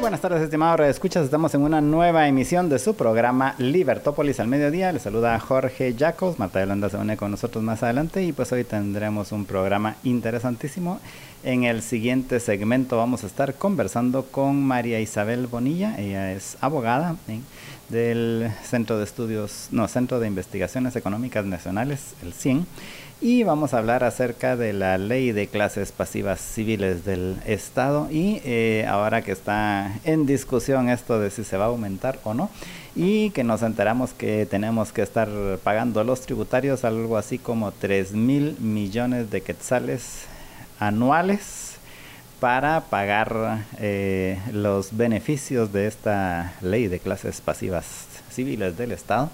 Buenas tardes, estimados escuchas. Estamos en una nueva emisión de su programa Libertópolis al mediodía. Les saluda Jorge Jacos. Marta Yolanda se une con nosotros más adelante y pues hoy tendremos un programa interesantísimo. En el siguiente segmento vamos a estar conversando con María Isabel Bonilla. Ella es abogada ¿eh? del Centro de Estudios, no, Centro de Investigaciones Económicas Nacionales, el CIEN y vamos a hablar acerca de la ley de clases pasivas civiles del Estado. Y eh, ahora que está en discusión esto de si se va a aumentar o no y que nos enteramos que tenemos que estar pagando los tributarios algo así como 3 mil millones de quetzales anuales para pagar eh, los beneficios de esta ley de clases pasivas civiles del Estado.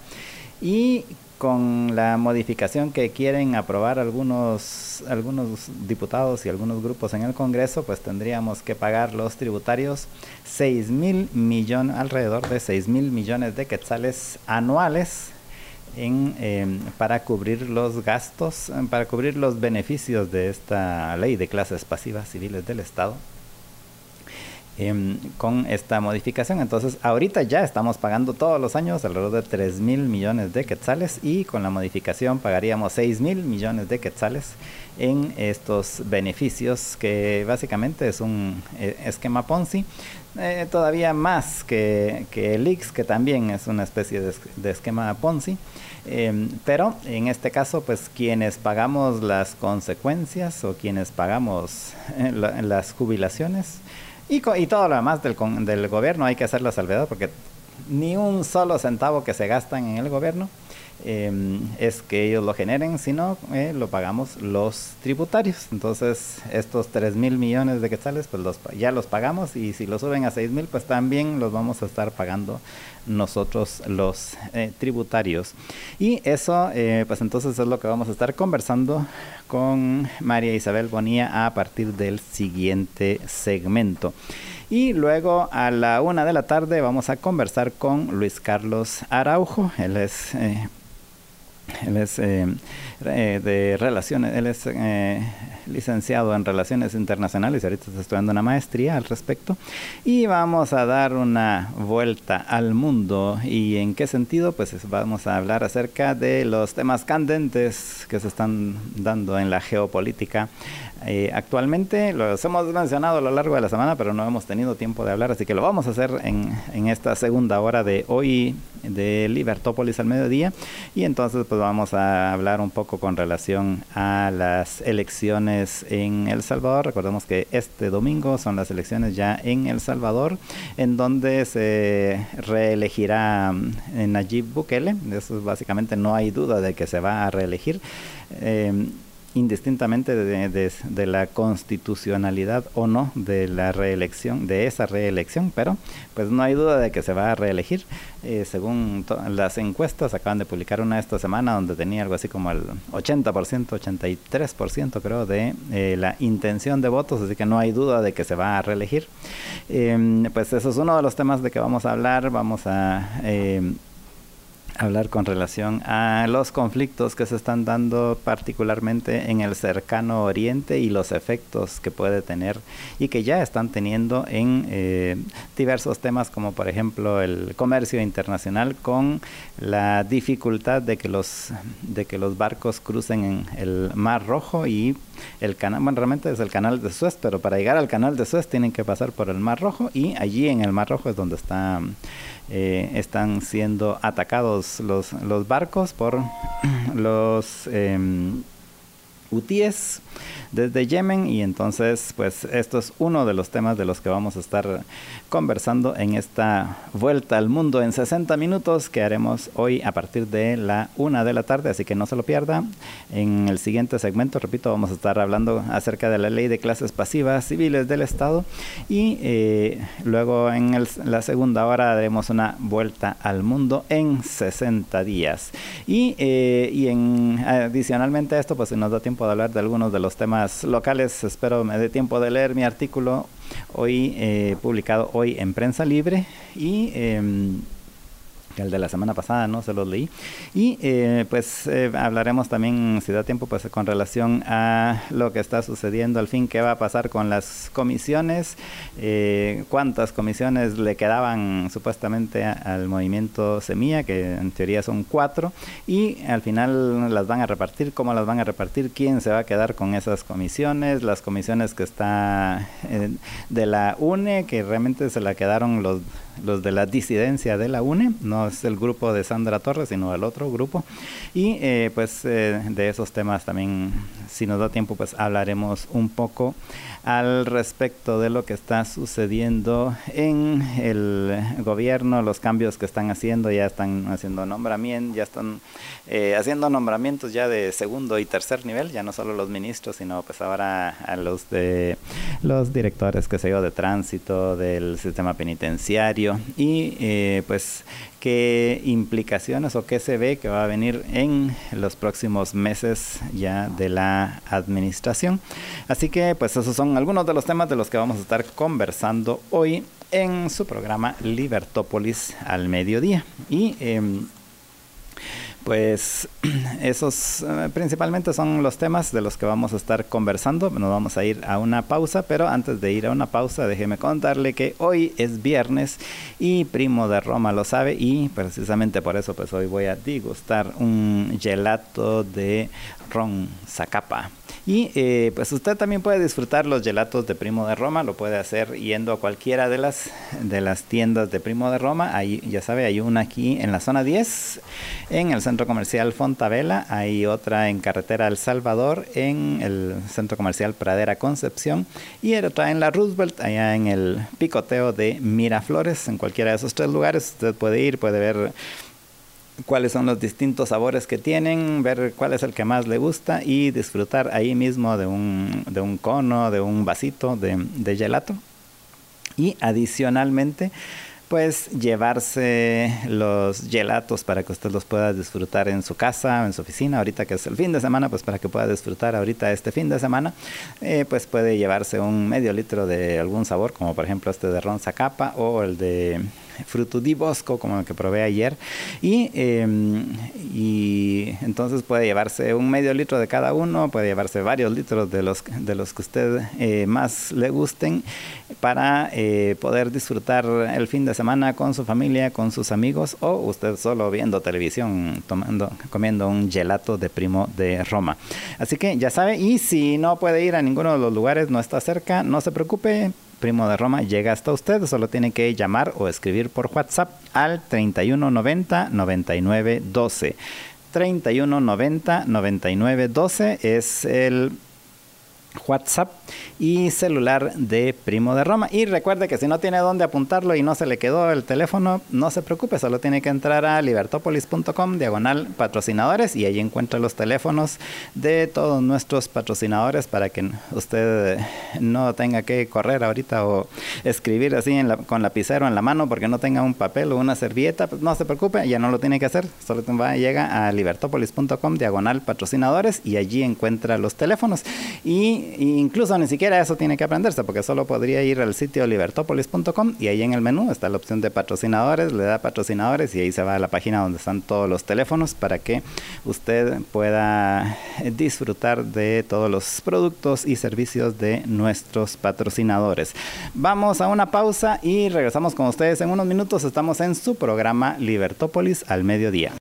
Y con la modificación que quieren aprobar algunos, algunos diputados y algunos grupos en el Congreso, pues tendríamos que pagar los tributarios 6 mil millones, alrededor de 6 mil millones de quetzales anuales em, para cubrir los gastos, para cubrir los beneficios de esta ley de clases pasivas civiles del Estado. Em, con esta modificación. Entonces, ahorita ya estamos pagando todos los años alrededor de 3 mil millones de quetzales y con la modificación pagaríamos 6 mil millones de quetzales en estos beneficios que básicamente es un eh, esquema Ponzi. Eh, todavía más que, que, el X, que también es una especie de, esquema Ponzi. Em, pero en este caso, pues quienes pagamos las consecuencias o quienes pagamos eh, las jubilaciones, y, y todo lo demás del, del gobierno hay que hacer la salvedad porque ni un solo centavo que se gastan en el gobierno Em, es que ellos lo generen, sino eh, lo pagamos los tributarios. Entonces, estos 3 mil millones de quetzales, pues los, ya los pagamos y si lo suben a 6 mil, pues también los vamos a estar pagando nosotros los eh, tributarios. Y eso, eh, pues entonces es lo que vamos a estar conversando con María Isabel Bonilla a partir del siguiente segmento. Y luego a la una de la tarde vamos a conversar con Luis Carlos Araujo. Él es él es eh, eh, de relaciones, él es eh, licenciado en relaciones internacionales y ahorita está estudiando una maestría al respecto. Y vamos a dar una vuelta al mundo. ¿Y en qué sentido? Pues vamos a hablar acerca de los temas candentes que se están dando en la geopolítica eh, actualmente los hemos mencionado a lo largo de la semana, pero no hemos tenido tiempo de hablar, así que lo vamos a hacer en, en esta segunda hora de hoy de Libertópolis al mediodía. Y entonces pues vamos a hablar un poco con relación a las elecciones en El Salvador. Recordemos que este domingo son las elecciones ya en El Salvador, en donde se reelegirá mm, Nayib Bukele. Eso básicamente no hay duda de que se va a reelegir. Eh, indistintamente de, la constitucionalidad o no de la reelección, de esa reelección, pero pues no hay duda de que se va a reelegir. Eh, según las encuestas, acaban de publicar una esta semana donde tenía algo así como el 80%, 83% creo de eh, la intención de votos, así que no hay duda de que se va a reelegir. Em, pues eso es uno de los temas de que vamos a hablar, vamos a... Hablar con relación a los conflictos que se están dando particularmente en el cercano oriente y los efectos que puede tener y que ya están teniendo en eh, diversos temas como por ejemplo el comercio internacional con la dificultad de que los de que los barcos crucen en el mar rojo y el canal bueno realmente es el canal de Suez pero para llegar al canal de Suez tienen que pasar por el mar rojo y allí en el mar rojo es donde está eh, están siendo atacados los, los barcos por los... Em, UTIES desde Yemen. Y entonces pues esto es uno de los temas de los que vamos a estar conversando en esta vuelta al mundo en 60 minutos que haremos hoy a partir de la una de la tarde, así que no se lo pierda. En el siguiente segmento, repito, vamos a estar hablando acerca de la ley de clases pasivas civiles del Estado y eh, luego en la segunda hora haremos una vuelta al mundo en 60 días. Y, eh, y en, adicionalmente a esto, pues si nos da tiempo de hablar de algunos de los temas locales, espero me dé tiempo de leer mi artículo hoy eh, publicado hoy en Prensa Libre y em, el de la semana pasada, ¿no? Se los leí. Y eh, pues eh, hablaremos también, si da tiempo, pues con relación a lo que está sucediendo, al fin, qué va a pasar con las comisiones, eh, cuántas comisiones le quedaban supuestamente al movimiento Semilla, que en teoría son cuatro, y al final las van a repartir, cómo las van a repartir, quién se va a quedar con esas comisiones, las comisiones que está de la UNE, que realmente se la quedaron los los de la disidencia de la UNE, no es el grupo de Sandra Torres, sino el otro grupo. Y eh, pues eh, de esos temas también, si nos da tiempo, pues hablaremos un poco al respecto de lo que está sucediendo en el gobierno, los cambios que están haciendo, ya están haciendo nombramientos, ya están eh, haciendo nombramientos ya de segundo y tercer nivel, ya no solo los ministros, sino pues ahora a los de los directores, que sé yo, de tránsito, del sistema penitenciario y eh, pues qué implicaciones o qué se ve que va a venir en los próximos meses ya de la administración. Así que pues esos son algunos de los temas de los que vamos a estar conversando hoy en su programa Libertópolis al mediodía. Y em, pues esos eh, principalmente son los temas de los que vamos a estar conversando. Nos vamos a ir a una pausa, pero antes de ir a una pausa, déjeme contarle que hoy es viernes y Primo de Roma lo sabe y precisamente por eso pues hoy voy a degustar un gelato de ron Zacapa. Y eh, pues usted también puede disfrutar los gelatos de Primo de Roma, lo puede hacer yendo a cualquiera de las, de las tiendas de Primo de Roma. Ahí, ya sabe, hay una aquí en la zona 10, en el centro comercial Fontavela, hay otra en carretera El Salvador, en el centro comercial Pradera Concepción, y otra en la Roosevelt, allá en el picoteo de Miraflores. En cualquiera de esos tres lugares usted puede ir, puede ver cuáles son los distintos sabores que tienen, ver cuál es el que más le gusta y disfrutar ahí mismo de un, de un cono, de un vasito de, de gelato. Y adicionalmente, pues llevarse los gelatos para que usted los pueda disfrutar en su casa, en su oficina, ahorita que es el fin de semana, pues para que pueda disfrutar ahorita este fin de semana, eh, pues puede llevarse un medio litro de algún sabor, como por ejemplo este de ron capa o el de fruto di bosco, como el que probé ayer. Y, em, y entonces puede llevarse un medio litro de cada uno, puede llevarse varios litros de los, de los que usted eh, más le gusten para eh, poder disfrutar el fin de semana con su familia, con sus amigos o usted solo viendo televisión, tomando, comiendo un gelato de primo de Roma. Así que ya sabe, y si no puede ir a ninguno de los lugares, no está cerca, no se preocupe, Primo de Roma llega hasta usted, solo tiene que llamar o escribir por WhatsApp al 3190 9912. 3190 9912 es el WhatsApp y celular de Primo de Roma. Y recuerde que si no tiene dónde apuntarlo y no se le quedó el teléfono, no se preocupe, solo tiene que entrar a libertopolis.com, diagonal patrocinadores, y ahí encuentra los teléfonos de todos nuestros patrocinadores para que usted no tenga que correr ahorita o escribir así con lapicero en la mano porque no tenga un papel o una servilleta, pues no se preocupe, ya no lo tiene que hacer, solo va, llega a libertopolis.com, diagonal patrocinadores, y allí encuentra los teléfonos. Y incluso ni siquiera eso tiene que aprenderse, porque solo podría ir al sitio libertopolis.com y ahí en el menú está la opción de patrocinadores, le da patrocinadores y ahí se va a la página donde están todos los teléfonos para que usted pueda disfrutar de todos los productos y servicios de nuestros patrocinadores. Vamos a una pausa y regresamos con ustedes en unos minutos. Estamos en su programa Libertópolis al mediodía.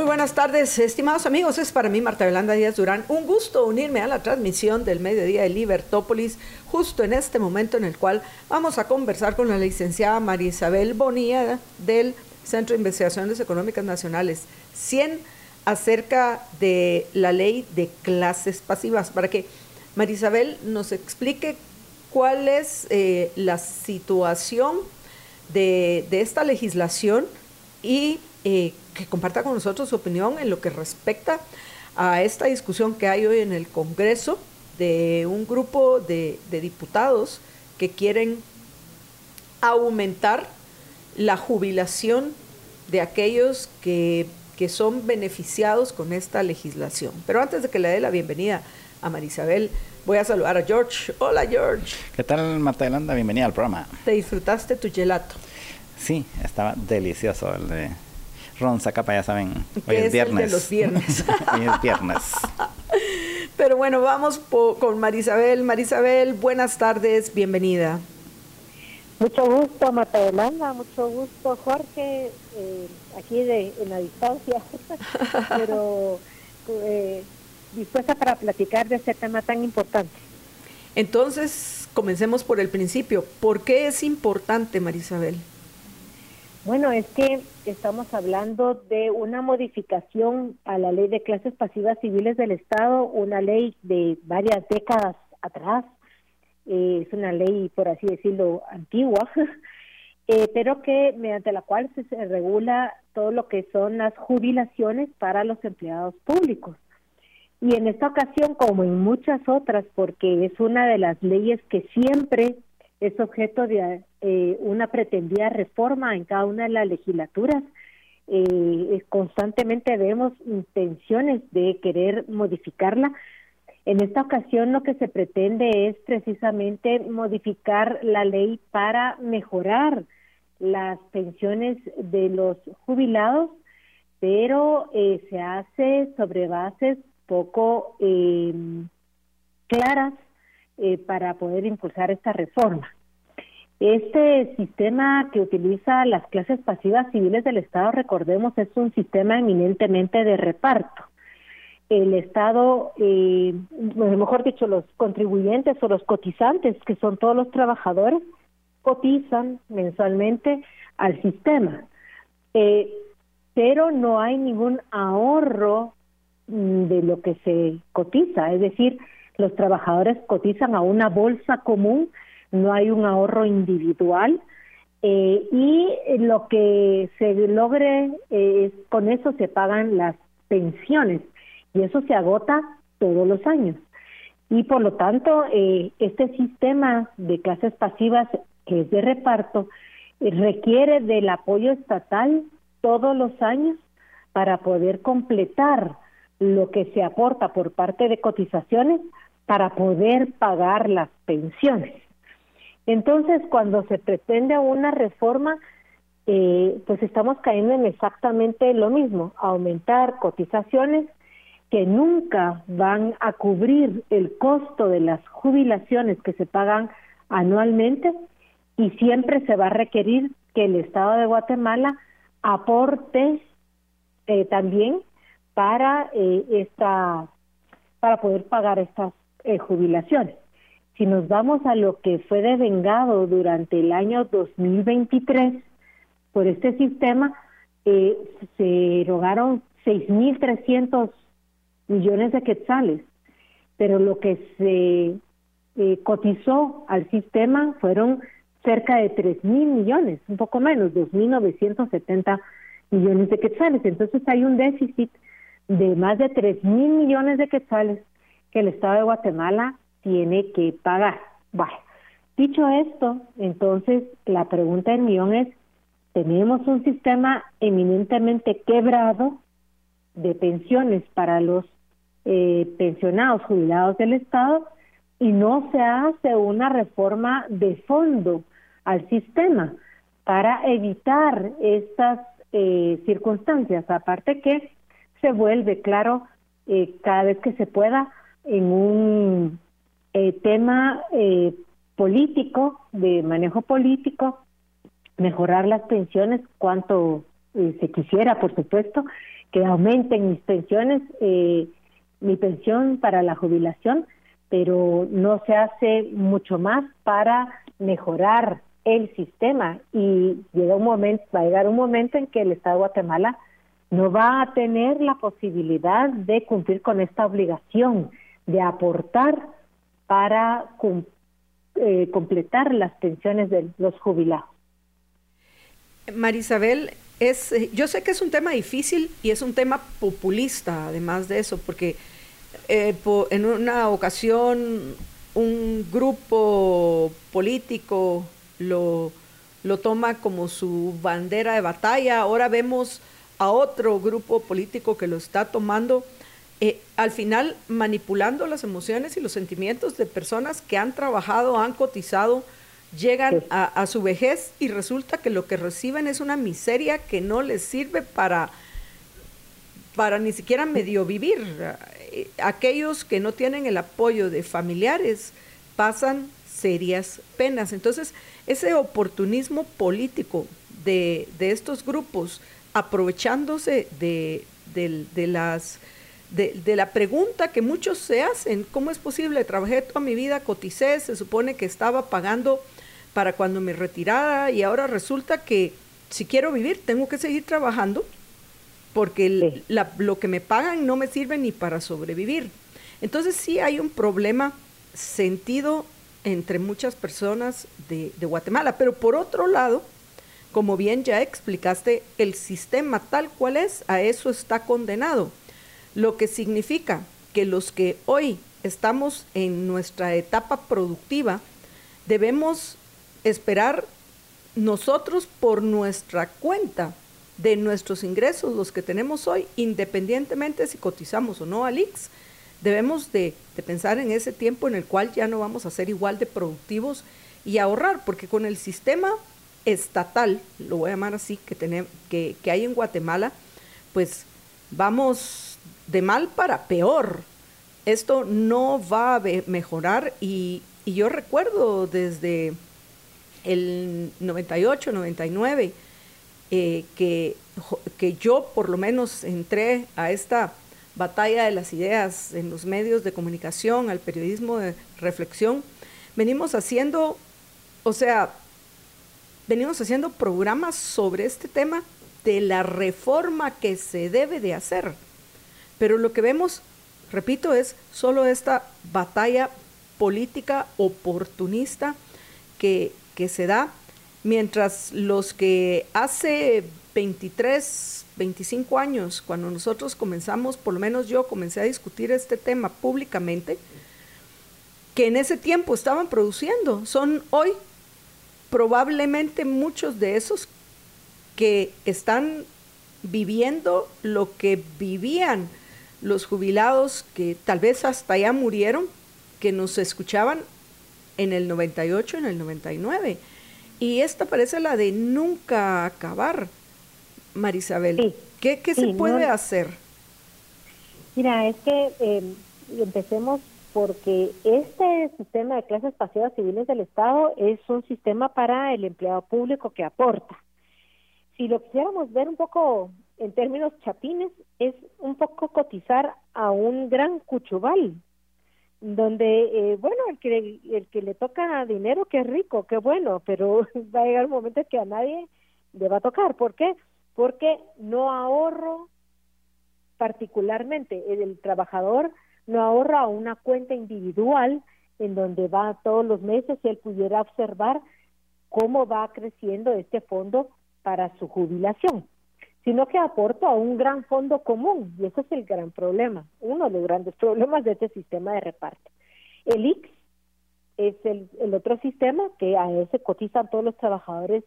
Muy buenas tardes, estimados amigos. Es para mí, Marta Belanda Díaz Durán, un gusto unirme a la transmisión del mediodía de Libertópolis, justo en este momento en el cual vamos a conversar con la licenciada María Isabel Bonilla del Centro de Investigaciones Económicas Nacionales, 100 acerca de la ley de clases pasivas, para que Marisabel nos explique cuál es eh, la situación de, esta legislación y eh, que comparta con nosotros su opinión en lo que respecta a esta discusión que hay hoy en el Congreso de un grupo de, diputados que quieren aumentar la jubilación de aquellos que, que, son beneficiados con esta legislación. Pero antes de que le dé la bienvenida a Marisabel, voy a saludar a George. Hola George. ¿Qué tal Marta Yolanda? Bienvenida al programa. ¿Te disfrutaste tu gelato? Sí, estaba delicioso el de Ron Zacapa, ya saben. Hoy es, viernes. de los viernes. hoy es viernes. Pero bueno, vamos con Marisabel. Marisabel, buenas tardes, bienvenida. Mucho gusto, Marta Yolanda, mucho gusto, Jorge, eh, aquí de, en la distancia, pero eh, dispuesta para platicar de este tema tan importante. Entonces, comencemos por el principio. ¿Por qué es importante, Marisabel? Bueno, es que estamos hablando de una modificación a la ley de clases pasivas civiles del Estado, una ley de varias décadas atrás. Eh, es una ley, por así decirlo, antigua, eh, pero que mediante la cual se regula todo lo que son las jubilaciones para los empleados públicos. Y en esta ocasión, como en muchas otras, porque es una de las leyes que siempre es objeto de eh, una pretendida reforma en cada una de las legislaturas, eh, constantemente vemos intenciones de querer modificarla. En esta ocasión lo que se pretende es precisamente modificar la ley para mejorar las pensiones de los jubilados, pero eh, se hace sobre bases poco eh, claras eh, para poder impulsar esta reforma. Este sistema que utiliza las clases pasivas civiles del Estado, recordemos, es un sistema eminentemente de reparto. El Estado, eh, mejor dicho, los contribuyentes o los cotizantes, que son todos los trabajadores, cotizan mensualmente al sistema. Eh, pero no hay ningún ahorro Mm, de lo que se cotiza, es decir, los trabajadores cotizan a una bolsa común, no hay un ahorro individual eh, y lo que se logre eh, con eso se pagan las pensiones y eso se agota todos los años. Y por lo tanto, eh, este sistema de clases pasivas que es de reparto requiere del apoyo estatal todos los años para poder completar lo que se aporta por parte de cotizaciones para poder pagar las pensiones. Entonces, cuando se pretende una reforma, eh, pues estamos cayendo en exactamente lo mismo, aumentar cotizaciones que nunca van a cubrir el costo de las jubilaciones que se pagan anualmente y siempre se va a requerir que el Estado de Guatemala aporte eh, también para eh, esta para poder pagar estas eh, jubilaciones. Si nos vamos a lo que fue devengado durante el año 2023 por este sistema, eh, se erogaron 6.300 millones de quetzales, pero lo que se eh, cotizó al sistema fueron cerca de 3.000 millones, un poco menos, 2.970 millones de quetzales. Entonces hay un déficit de más de 3 mil millones de quetzales que el Estado de Guatemala tiene que pagar. Bueno, dicho esto, entonces la pregunta del millón es, tenemos un sistema eminentemente quebrado de pensiones para los eh, pensionados jubilados del Estado y no se hace una reforma de fondo al sistema para evitar estas eh, circunstancias. Aparte que se vuelve, claro, eh, cada vez que se pueda en un eh, tema eh, político, de manejo político, mejorar las pensiones cuanto se quisiera, por supuesto, que aumenten mis pensiones, mi pensión para la jubilación, pero no se hace mucho más para mejorar el sistema. Y llega un momento, va a llegar un momento en que el Estado de Guatemala no va a tener la posibilidad de cumplir con esta obligación de aportar para eh, completar las pensiones de los jubilados. Marisabel, es, eh, yo sé que es un tema difícil y es un tema populista, además de eso, porque eh, en una ocasión un grupo político lo, lo toma como su bandera de batalla, ahora vemos a otro grupo político que lo está tomando, eh, al final manipulando las emociones y los sentimientos de personas que han trabajado, han cotizado, llegan a, su vejez y resulta que lo que reciben es una miseria que no les sirve para, para ni siquiera medio vivir. Eh, aquellos que no tienen el apoyo de familiares pasan serias penas. Entonces, ese oportunismo político de, estos grupos, aprovechándose de, las... De, la pregunta que muchos se hacen, ¿cómo es posible? Trabajé toda mi vida, coticé, se supone que estaba pagando para cuando me retirara y ahora resulta que si quiero vivir tengo que seguir trabajando porque lo que me pagan no me sirve ni para sobrevivir. Entonces sí hay un problema sentido entre muchas personas de, Guatemala. Pero por otro lado, como bien ya explicaste, el sistema tal cual es, a eso está condenado. Lo que significa que los que hoy estamos en nuestra etapa productiva, debemos esperar nosotros por nuestra cuenta de nuestros ingresos, los que tenemos hoy, independientemente si cotizamos o no al IX, debemos de, pensar en ese tiempo en el cual ya no vamos a ser igual de productivos y ahorrar, porque con el sistema estatal, lo voy a llamar así, que, tenemos, que, hay en Guatemala, pues vamos de mal para peor. Esto no va a mejorar y, yo recuerdo desde el 98, 99, eh, que, que yo por lo menos entré a esta batalla de las ideas en los medios de comunicación, al periodismo de reflexión, venimos haciendo, o sea, venimos haciendo programas sobre este tema de la reforma que se debe de hacer. Pero lo que vemos, repito, es solo esta batalla política oportunista que, que se da mientras los que hace 23, 25 años, cuando nosotros comenzamos, por lo menos yo comencé a discutir este tema públicamente, que en ese tiempo estaban produciendo, son hoy probablemente muchos de esos que están viviendo lo que vivían los jubilados que tal vez hasta ya murieron, que nos escuchaban en el 98, en el 99. Y esta parece la de nunca acabar. Marisabel, ¿qué, qué se puede hacer? Mira, es que em, empecemos porque este sistema de clases pasivas civiles del Estado es un sistema para el empleado público que aporta. Si lo quisiéramos ver un poco en términos chapines, es un poco cotizar a un gran cuchubal, donde, eh, bueno, el que, el que le toca dinero, qué rico, qué bueno, pero va a llegar un momento que a nadie le va a tocar. ¿Por qué? porque no ahorro particularmente, el trabajador no ahorra una cuenta individual en donde va todos los meses y él pudiera observar cómo va creciendo este fondo para su jubilación, sino que aporta a un gran fondo común y ese es el gran problema, uno de los grandes problemas de este sistema de reparto. El IX es el, el otro sistema que a ese cotizan todos los trabajadores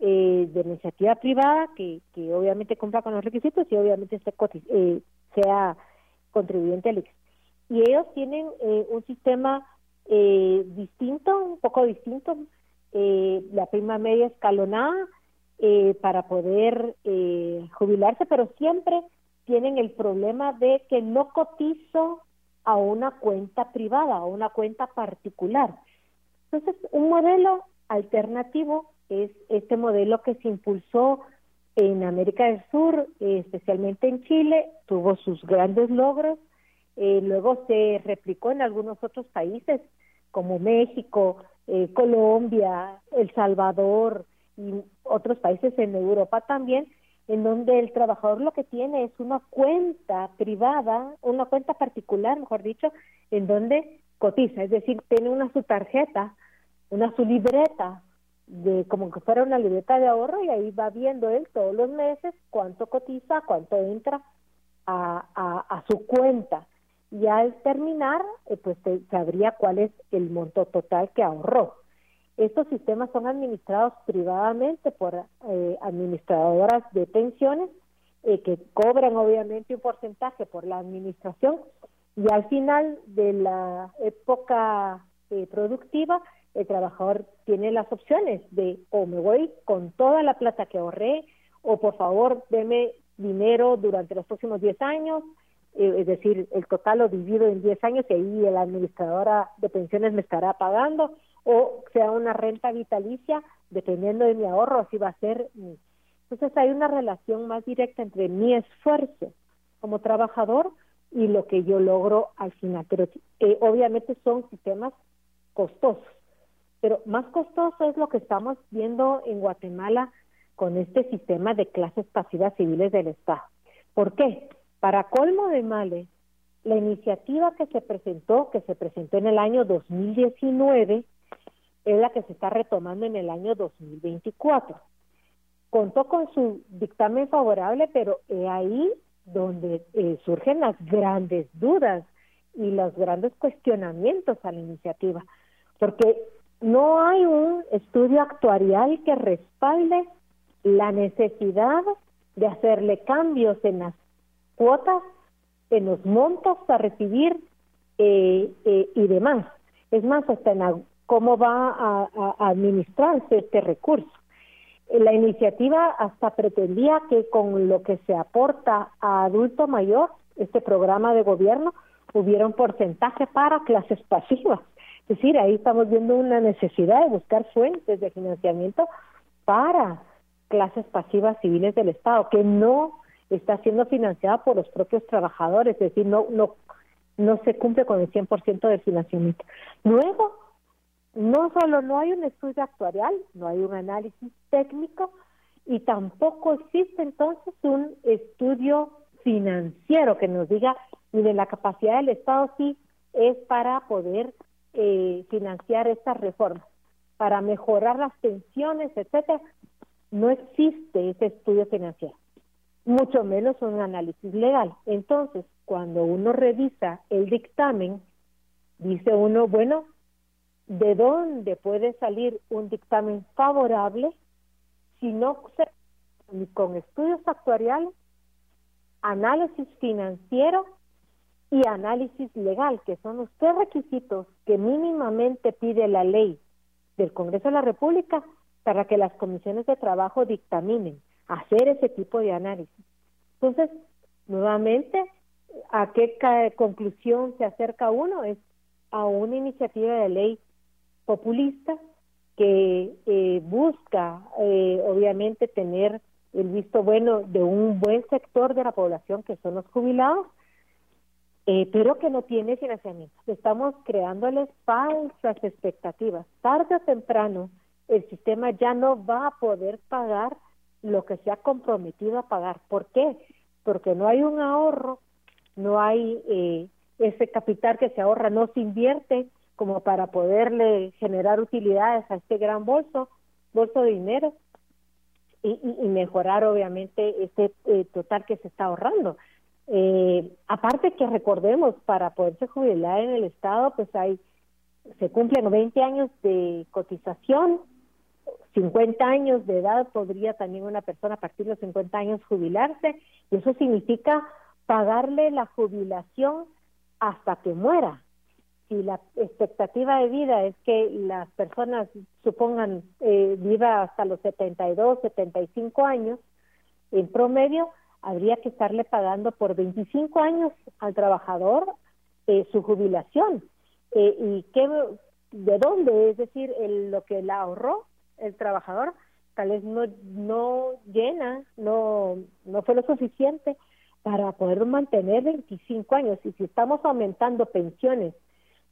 eh, de iniciativa privada que, que obviamente cumpla con los requisitos y obviamente eh, sea contribuyente al IX. Y ellos tienen eh, un sistema eh, distinto, un poco distinto, la prima media escalonada para poder jubilarse, pero siempre tienen el problema de que no cotizo a una cuenta privada, a una cuenta particular. Entonces, un modelo alternativo es este modelo que se impulsó en América del Sur, eh, especialmente en Chile, tuvo sus grandes logros, eh, luego se replicó en algunos otros países como México, eh, Colombia, El Salvador y otros países en Europa también, en donde el trabajador lo que tiene es una cuenta privada, una cuenta particular, mejor dicho, en donde cotiza, es decir, tiene una su tarjeta, una su libreta, de como que fuera una libreta de ahorro y ahí va viendo él todos los meses cuánto cotiza, cuánto entra a, a, su cuenta. Y al terminar, eh, pues sabría cuál es el monto total que ahorró. Estos sistemas son administrados privadamente por eh, administradoras de pensiones eh, que cobran obviamente un porcentaje por la administración y al final de la época eh, productiva el trabajador tiene las opciones de o me voy con toda la plata que ahorré o por favor deme dinero durante los próximos 10 años, es decir, el total lo divido en 10 años y ahí la administradora de pensiones me estará pagando o sea una renta vitalicia, dependiendo de mi ahorro, así va a ser. Entonces hay una relación más directa entre mi esfuerzo como trabajador y lo que yo logro al final. Pero eh, obviamente son sistemas costosos. Pero más costoso es lo que estamos viendo en Guatemala con este sistema de clases pasivas civiles del Estado. ¿Por qué? Para colmo de males, la iniciativa que se presentó, que se presentó en el año 2019, es la que se está retomando en el año 2024. Contó con su dictamen favorable, pero es ahí donde eh, surgen las grandes dudas y los grandes cuestionamientos a la iniciativa, porque no hay un estudio actuarial que respalde la necesidad de hacerle cambios en las cuotas, en los montos a recibir eh, eh, y demás. Es más, hasta en cómo va a, administrarse este recurso. La iniciativa hasta pretendía que con lo que se aporta a adulto mayor, este programa de gobierno, hubiera un porcentaje para clases pasivas. Es decir, ahí estamos viendo una necesidad de buscar fuentes de financiamiento para clases pasivas civiles del Estado, que no está siendo financiada por los propios trabajadores, es decir, no, no, no se cumple con el 100% del financiamiento. Luego, no solo no hay un estudio actuarial, no hay un análisis técnico y tampoco existe entonces un estudio financiero que nos diga, mire, la capacidad del Estado sí es para poder eh, financiar estas reformas, para mejorar las pensiones, etcétera. No existe ese estudio financiero, mucho menos un análisis legal. Entonces, cuando uno revisa el dictamen, dice uno, bueno, de dónde puede salir un dictamen favorable si no se con estudios actuariales, análisis financiero y análisis legal, que son los tres requisitos que mínimamente pide la ley del Congreso de la República para que las comisiones de trabajo dictaminen hacer ese tipo de análisis. Entonces, nuevamente, ¿a qué conclusión se acerca uno? Es a una iniciativa de ley populista que eh, busca eh, obviamente tener el visto bueno de un buen sector de la población que son los jubilados, eh, pero que no tiene financiamiento. Estamos creándoles falsas expectativas. Tarde o temprano el sistema ya no va a poder pagar lo que se ha comprometido a pagar. ¿Por qué? Porque no hay un ahorro, no hay ese capital que se ahorra, no se invierte como para poderle generar utilidades a este gran bolso, bolso de dinero y, mejorar obviamente este eh, total que se está ahorrando. Eh, aparte que recordemos, para poderse jubilar en el Estado, pues hay, se cumplen 20 años de cotización, 50 años de edad podría también una persona a partir de los 50 años jubilarse, y eso significa pagarle la jubilación hasta que muera si la expectativa de vida es que las personas supongan eh, viva hasta los 72, 75 años, en promedio habría que estarle pagando por 25 años al trabajador eh, su jubilación. Eh, ¿Y qué, de dónde? Es decir, lo que le ahorró el trabajador tal vez no, no llena, no, no fue lo suficiente para poder mantener 25 años. Y si estamos aumentando pensiones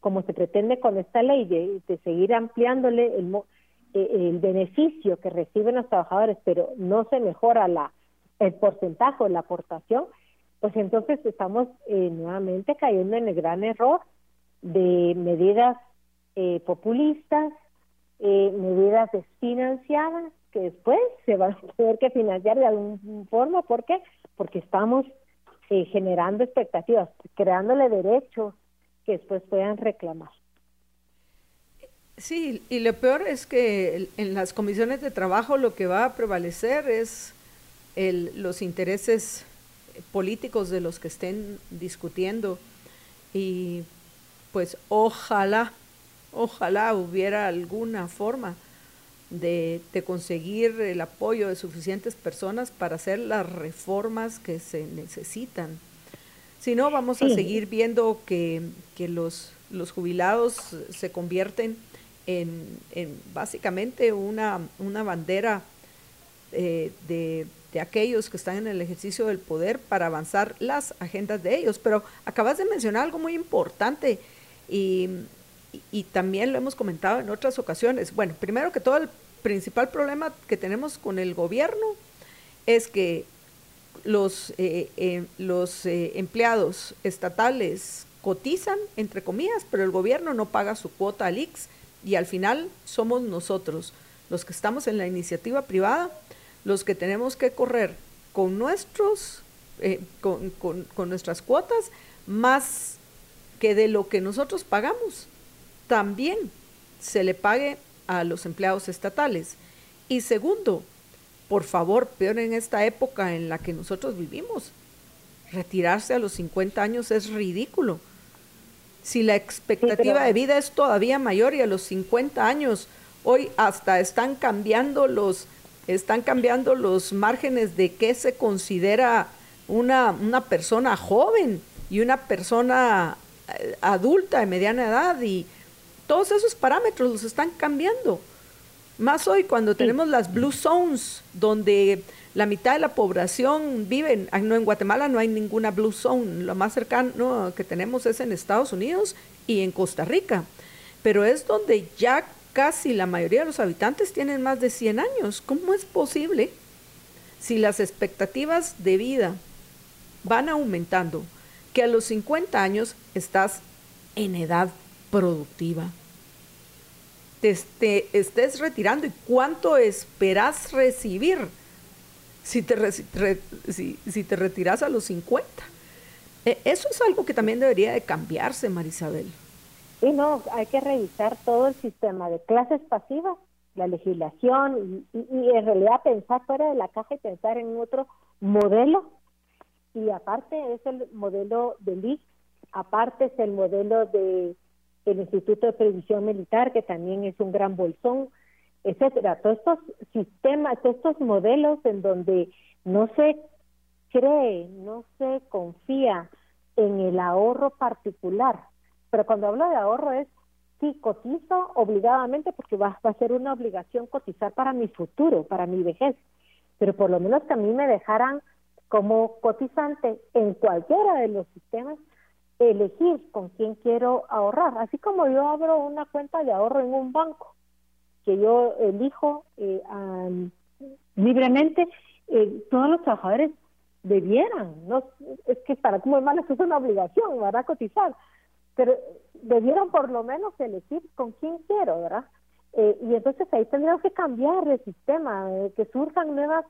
como se pretende con esta ley de, seguir ampliándole el, eh, el beneficio que reciben los trabajadores, pero no se mejora la el porcentaje o la aportación, pues entonces estamos eh, nuevamente cayendo en el gran error de medidas eh, populistas, eh, medidas desfinanciadas que después se van a tener que financiar de alguna forma. ¿Por qué? Porque estamos eh, generando expectativas, creándole derechos que después puedan reclamar. Sí, y lo peor es que en las comisiones de trabajo lo que va a prevalecer es el, los intereses políticos de los que estén discutiendo y pues ojalá, ojalá hubiera alguna forma de, de, conseguir el apoyo de suficientes personas para hacer las reformas que se necesitan. Si no, vamos a seguir viendo que, que los, los jubilados se convierten en, en básicamente una, una bandera eh, de, de, aquellos que están en el ejercicio del poder para avanzar las agendas de ellos. Pero acabas de mencionar algo muy importante y, y también lo hemos comentado en otras ocasiones. Bueno, primero que todo, el principal problema que tenemos con el gobierno es que los, eh, eh, los eh, empleados estatales cotizan, entre comillas, pero el gobierno no paga su cuota al IX y al final somos nosotros, los que estamos en la iniciativa privada, los que tenemos que correr con, nuestros, con, con nuestras cuotas más que de lo que nosotros pagamos, también se le pague a los empleados estatales. Y segundo, por favor, peor en esta época en la que nosotros vivimos, retirarse a los 50 años es ridículo. Si la expectativa de vida es todavía mayor y a los 50 años hoy hasta están cambiando los están cambiando los márgenes de qué se considera una, una persona joven y una persona eh, adulta de mediana edad y todos esos parámetros los están cambiando. Más hoy cuando tenemos las blue zones, donde la mitad de la población vive, no, en Guatemala no hay ninguna blue zone, lo más cercano que tenemos es en Estados Unidos y en Costa Rica, pero es donde ya casi la mayoría de los habitantes tienen más de 100 años. ¿Cómo es posible si las expectativas de vida van aumentando que a los 50 años estás en edad productiva. Te, estés retirando y cuánto esperas recibir si te, si, te retiras a los 50. E, eso es algo que también debería de cambiarse, Marisabel. Y no, hay que revisar todo el sistema de clases pasivas, la legislación y, y en realidad pensar fuera de la caja y pensar en otro modelo. Y aparte es el modelo del IC, aparte es el modelo de el Instituto de Previsión Militar, que también es un gran bolsón, etcétera. Todos estos sistemas, todos estos modelos en donde no se cree, no se confía en el ahorro particular. Pero cuando hablo de ahorro es, sí, cotizo obligadamente porque va, va a ser una obligación cotizar para mi futuro, para mi vejez. Pero por lo menos que a mí me dejaran como cotizante en cualquiera de los sistemas elegir con quién quiero ahorrar, así como yo abro una cuenta de ahorro en un banco, que yo elijo eh, libremente, eh, todos los trabajadores debieran, no es que para como mal es una obligación, ¿verdad? Cotizar, pero debieran por lo menos elegir con quién quiero, ¿verdad? Eh, y entonces ahí tendríamos que cambiar el sistema, que surjan nuevas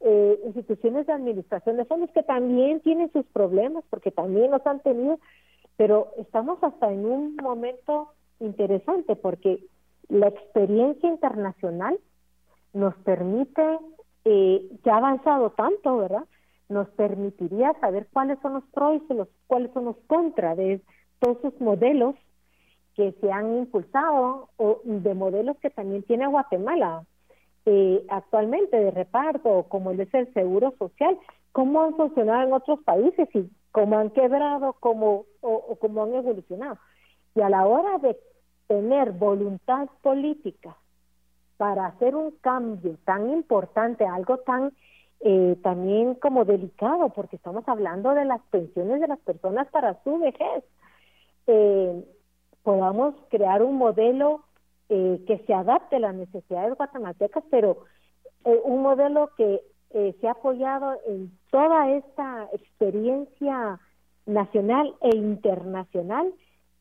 eh, instituciones de administración de fondos que también tienen sus problemas porque también los han tenido, pero estamos hasta en un momento interesante porque la experiencia internacional nos permite, eh, ya ha avanzado tanto, ¿verdad? Nos permitiría saber cuáles son los pros y los, cuáles son los contras de todos esos modelos que se han impulsado o de modelos que también tiene Guatemala eh, actualmente de reparto, como es el seguro social, cómo han funcionado en otros países y cómo han quebrado cómo, o, cómo han evolucionado. Y a la hora de tener voluntad política para hacer un cambio tan importante, algo tan eh, también como delicado, porque estamos hablando de las pensiones de las personas para su vejez. Eh, podamos crear un modelo eh, que se adapte a las necesidades guatemaltecas, pero eh, un modelo que eh, se ha apoyado en toda esta experiencia nacional e internacional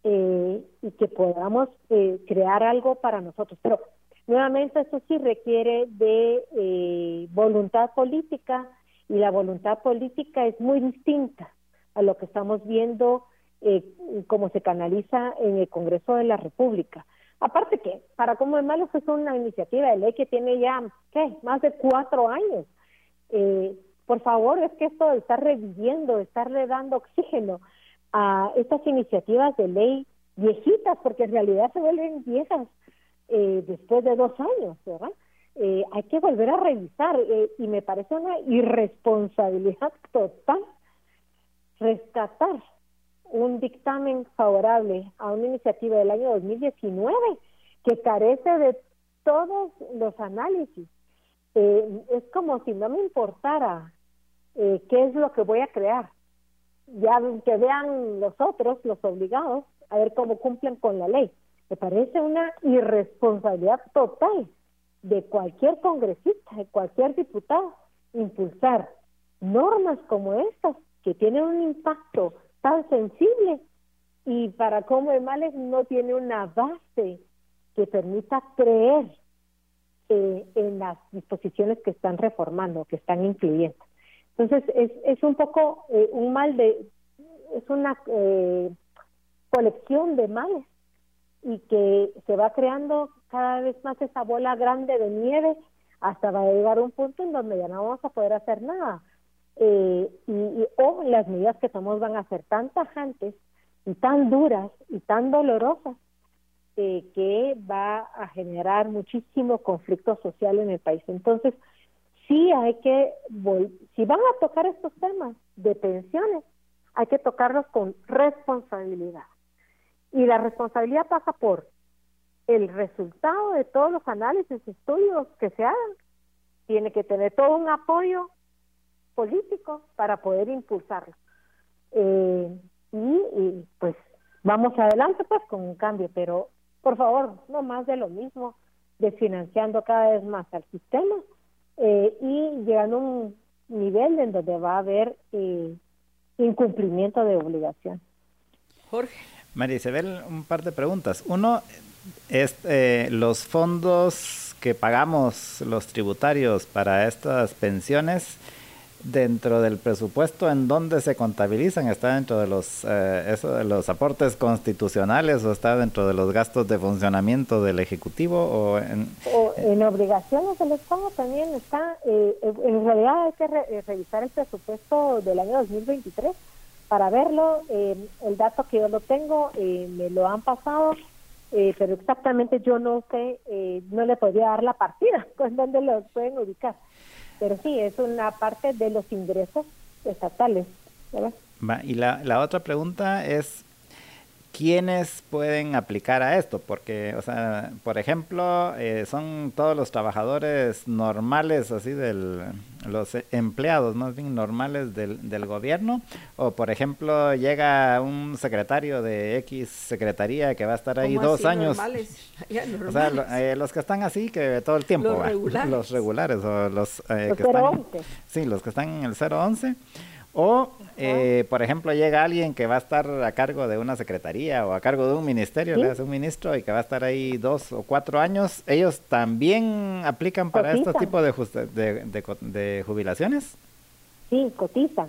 y que podamos crear algo para nosotros. Pero nuevamente eso sí requiere de voluntad política y la voluntad política es muy distinta a lo que estamos viendo eh, como se canaliza en el Congreso de la República. Aparte que, para como de malos, es una iniciativa de ley que tiene ya, ¿qué?, más de cuatro años. Eh, por favor, es que esto de estar reviviendo, de estarle dando oxígeno a estas iniciativas de ley viejitas, porque en realidad se vuelven viejas eh, después de dos años, ¿verdad? Eh, hay que volver a revisar eh, y me parece una irresponsabilidad total rescatar un dictamen favorable a una iniciativa del año 2019 que carece de todos los análisis. Eh, es como si no me importara eh, qué es lo que voy a crear. Ya que vean los otros, los obligados, a ver cómo cumplen con la ley. Me parece una irresponsabilidad total de cualquier congresista, de cualquier diputado, impulsar normas como estas que tienen un impacto tan sensible y para cómo males no tiene una base que permita creer eh, en las disposiciones que están reformando, que están incluyendo. Entonces, es, es un poco eh, un mal de, es una eh, colección de males y que se va creando cada vez más esa bola grande de nieve hasta va a llegar un punto en donde ya no vamos a poder hacer nada eh, y, o las medidas que tomamos van a ser tan tajantes y tan duras y tan dolorosas eh, que va a generar muchísimo conflicto social en el país. Entonces, sí hay que, si van a tocar estos temas de pensiones, hay que tocarlos con responsabilidad. Y la responsabilidad pasa por el resultado de todos los análisis, estudios que se hagan. Tiene que tener todo un apoyo político para poder impulsarlo. Eh, y, pues vamos adelante pues con un cambio, pero por favor, no más de lo mismo, desfinanciando cada vez más al sistema eh, y llegando a un nivel en donde va a haber eh, incumplimiento de obligación. Jorge. María Isabel, un par de preguntas. Uno es eh, los fondos que pagamos los tributarios para estas pensiones dentro del presupuesto en donde se contabilizan está dentro de los eh, eso de los aportes constitucionales o está dentro de los gastos de funcionamiento del ejecutivo o en, obligaciones del estado también está eh, en realidad hay que eh, revisar el presupuesto del año 2023 para verlo el dato que yo lo tengo me lo han pasado pero exactamente yo no sé no le podría dar la partida con dónde lo pueden ubicar pero sí, es una parte de los ingresos estatales. y la, la otra pregunta es, ¿quiénes pueden aplicar a esto? Porque, o sea, por ejemplo, eh, son todos los trabajadores normales, así del, los empleados más bien normales del, del gobierno, o por ejemplo, llega un secretario de X secretaría que va a estar ahí dos años. O sea, eh, los que están así que todo el tiempo, los, regulares. los regulares, o los, eh, que están, sí, los que están en el 011 o, eh, por ejemplo, llega alguien que va a estar a cargo de una secretaría o a cargo de un ministerio, le hace un ministro y que va a estar ahí dos o cuatro años, ¿ellos también aplican para este tipo de, de, jubilaciones? Sí, cotizan.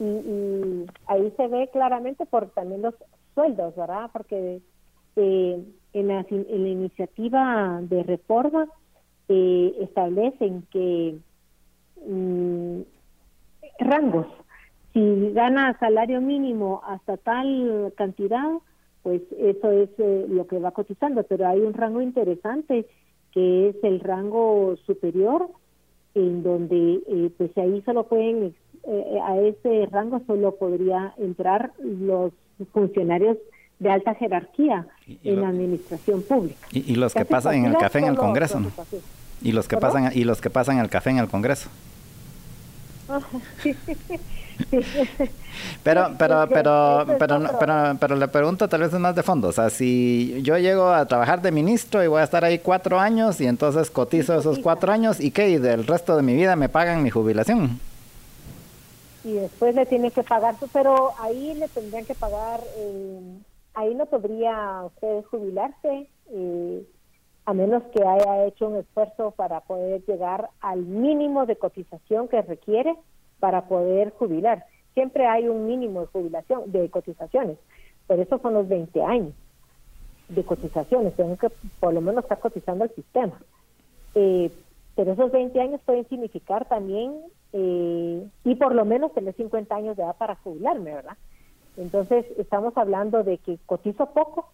Y, ahí se ve claramente por también los sueldos, ¿verdad? Porque eh, en, la, en, la, iniciativa de reforma eh, establecen que mm, rangos si gana salario mínimo hasta tal cantidad, pues eso es eh, lo que va cotizando, pero hay un rango interesante que es el rango superior, en donde eh, pues ahí solo pueden, eh, a ese rango solo podría entrar los funcionarios de alta jerarquía en la administración pública. Y, los que pasan en el café en el Congreso, Y los que pasan y los que pasan el café en el Congreso. Pero, pero, pero, pero, pero, pero la pregunta tal vez es más de fondo. O sea, si yo llego a trabajar de ministro y voy a estar ahí cuatro años y entonces cotizo esos cuatro años y qué, y del resto de mi vida me pagan mi jubilación. Y después le tienen que pagar, pero ahí le tendrían que pagar, eh, ahí no podría usted jubilarse. Eh, a menos que haya hecho un esfuerzo para poder llegar al mínimo de cotización que requiere para poder jubilar. Siempre hay un mínimo de jubilación, de cotizaciones, por eso son los 20 años de cotizaciones, tengo que por lo menos estar cotizando el sistema. Eh, pero esos 20 años pueden significar también, eh, y por lo menos tener 50 años de edad para jubilarme, ¿verdad? Entonces, estamos hablando de que cotizo poco,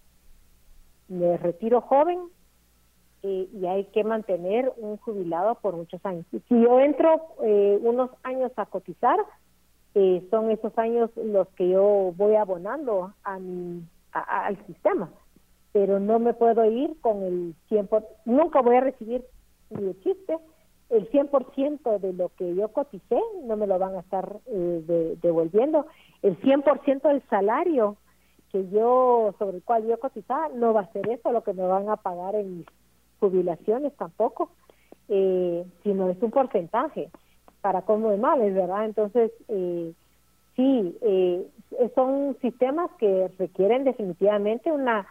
me retiro joven eh, y hay que mantener un jubilado por muchos años. Si yo entro eh, unos años a cotizar, eh, son esos años los que yo voy abonando a mi, al sistema, pero no me puedo ir con el 100%, nunca voy a recibir ni de chiste. El 100% de lo que yo coticé, no me lo van a estar devolviendo, el 100% del salario que yo sobre el cual yo cotizaba no va a ser eso lo que me van a pagar en mis jubilaciones tampoco, eh, sino es un porcentaje para como de males, ¿verdad? Entonces, eh, sí, eh, son sistemas que requieren definitivamente una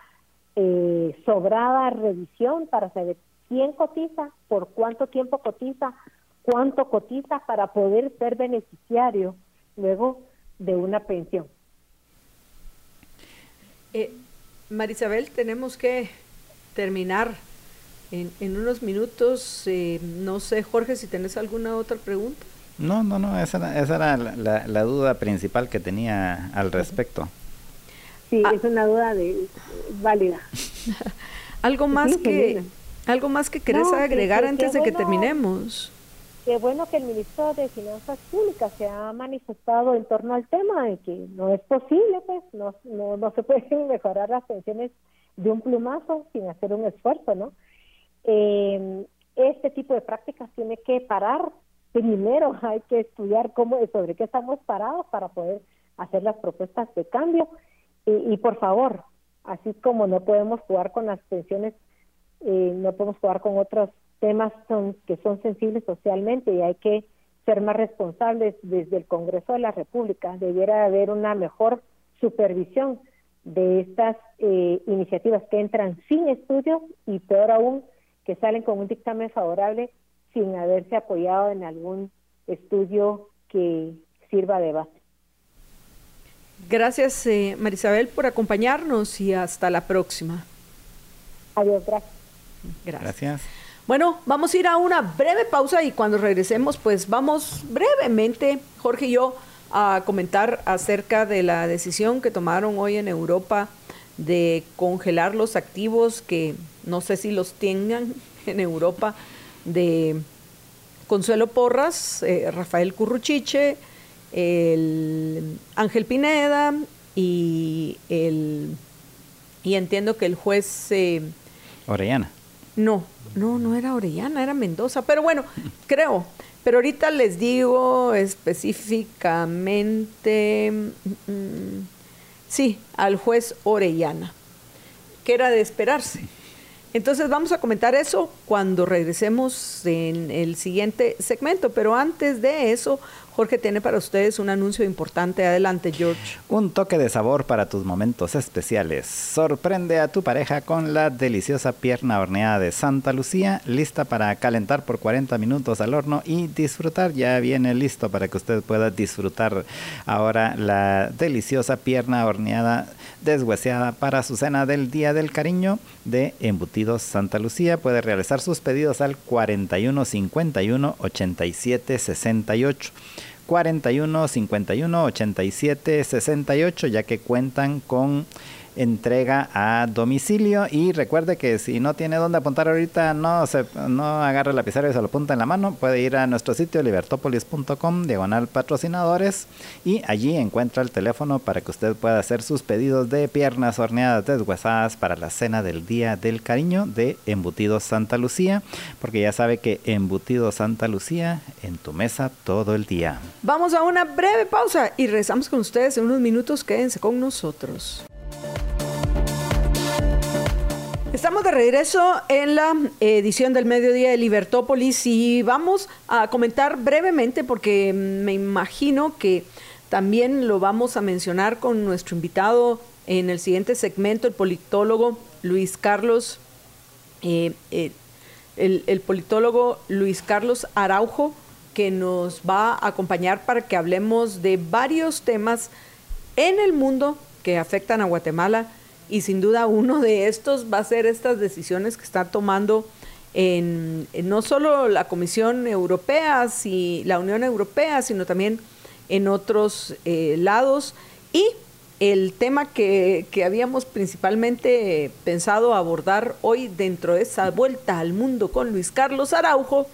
eh, sobrada revisión para saber quién cotiza, por cuánto tiempo cotiza, cuánto cotiza para poder ser beneficiario luego de una pensión. Eh, Marisabel, tenemos que terminar en, unos minutos. Eh, no sé, Jorge, si tenés alguna otra pregunta. No, no, no, esa era, esa era la, duda principal que tenía al respecto. Sí, ah. es una duda de, válida. algo más que algo más que querés agregar antes de que terminemos. Qué bueno que el ministro de Finanzas Públicas se ha manifestado en torno al tema de que no es posible, pues, no, no, no se pueden mejorar las pensiones de un plumazo sin hacer un esfuerzo, ¿no? Eh, este tipo de prácticas tiene que parar. Primero hay que estudiar cómo, sobre qué estamos parados para poder hacer las propuestas de cambio. Y, por favor, así como no podemos jugar con las pensiones, eh, no podemos jugar con otros temas son, que son sensibles socialmente y hay que ser más responsables desde el Congreso de la República. Debiera haber una mejor supervisión de estas eh, iniciativas que entran sin estudio y peor aún que salen con un dictamen favorable sin haberse apoyado en algún estudio que sirva de base. Gracias, eh, Marisabel, por acompañarnos y hasta la próxima. Adiós, gracias. Gracias. Bueno, vamos a ir a una breve pausa y cuando regresemos, pues vamos brevemente, Jorge y yo, a comentar acerca de la decisión que tomaron hoy en Europa de congelar los activos que no sé si los tengan en Europa, de Consuelo Porras, eh, Rafael Curruchiche, el Ángel Pineda y el y entiendo que el juez eh, Orellana. No, no, no era Orellana, era Mendoza, pero bueno, creo. Pero ahorita les digo específicamente, mm, mm, sí, al juez Orellana, que era de esperarse. Entonces vamos a comentar eso cuando regresemos en el siguiente segmento, pero antes de eso, Jorge tiene para ustedes un anuncio importante. Adelante, George. Un toque de sabor para tus momentos especiales. Sorprende a tu pareja con la deliciosa pierna horneada de Santa Lucía, lista para calentar por 40 minutos al horno y disfrutar. Ya viene listo para que usted pueda disfrutar ahora la deliciosa pierna horneada deshueseada para su cena del Día del Cariño de Embutidos Santa Lucía. Puede realizar sus pedidos al 4151 8768. 41 51 87 68 ya que cuentan con entrega a domicilio y recuerde que si no tiene dónde apuntar ahorita, no se no agarre la pizarra y se lo apunta en la mano, puede ir a nuestro sitio libertopolis.com, diagonal patrocinadores y allí encuentra el teléfono para que usted pueda hacer sus pedidos de piernas horneadas deshuesadas para la cena del Día del Cariño de Embutidos Santa Lucía, porque ya sabe que Embutidos Santa Lucía en tu mesa todo el día. Vamos a una breve pausa y regresamos con ustedes en unos minutos. Quédense con nosotros. Estamos de regreso en la edición del mediodía de Libertópolis y vamos a comentar brevemente porque me imagino que también lo vamos a mencionar con nuestro invitado en el siguiente segmento, el politólogo Luis Carlos, eh, eh, el, politólogo Luis Carlos Araujo, que nos va a acompañar para que hablemos de varios temas en el mundo que afectan a Guatemala y sin duda uno de estos va a ser estas decisiones que está tomando en, no solo la Comisión Europea, si, la Unión Europea, sino también en otros eh, lados. Y el tema que, que, habíamos principalmente pensado abordar hoy dentro de esa vuelta al mundo con Luis Carlos Araujo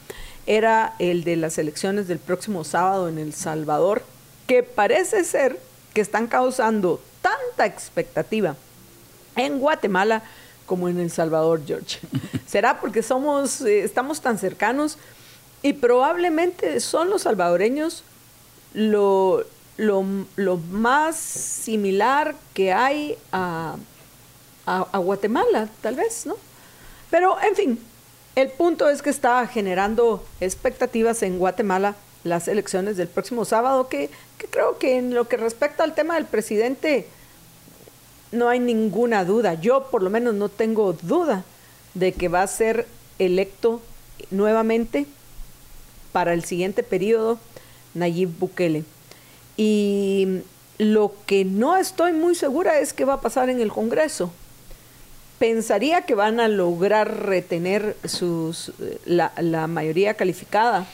era el de las elecciones del próximo sábado en El Salvador, que parece ser que están causando tanta expectativa en Guatemala como en El Salvador, George. ¿Será porque somos, eh, estamos tan cercanos y probablemente son los salvadoreños lo, lo, más similar que hay a, a, Guatemala, tal vez, ¿no? Pero, en fin, el punto es que está generando expectativas en Guatemala las elecciones del próximo sábado, que, que creo que en lo que respecta al tema del presidente, no hay ninguna duda, yo por lo menos no tengo duda de que va a ser electo nuevamente para el siguiente periodo Nayib Bukele. Y lo que no estoy muy segura es qué va a pasar en el Congreso. Pensaría que van a lograr retener sus, la, mayoría calificada,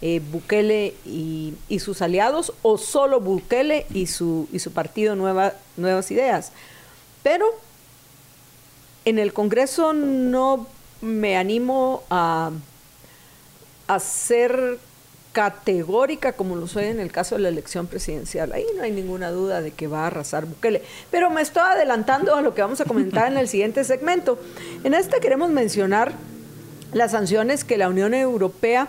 eh, Bukele y, sus aliados, o solo Bukele y su, y su partido Nueva, Nuevas Ideas. Pero en el Congreso no me animo a, a ser categórica como lo soy en el caso de la elección presidencial. Ahí no hay ninguna duda de que va a arrasar Bukele. Pero me estoy adelantando a lo que vamos a comentar en el siguiente segmento. En este queremos mencionar las sanciones que la Unión Europea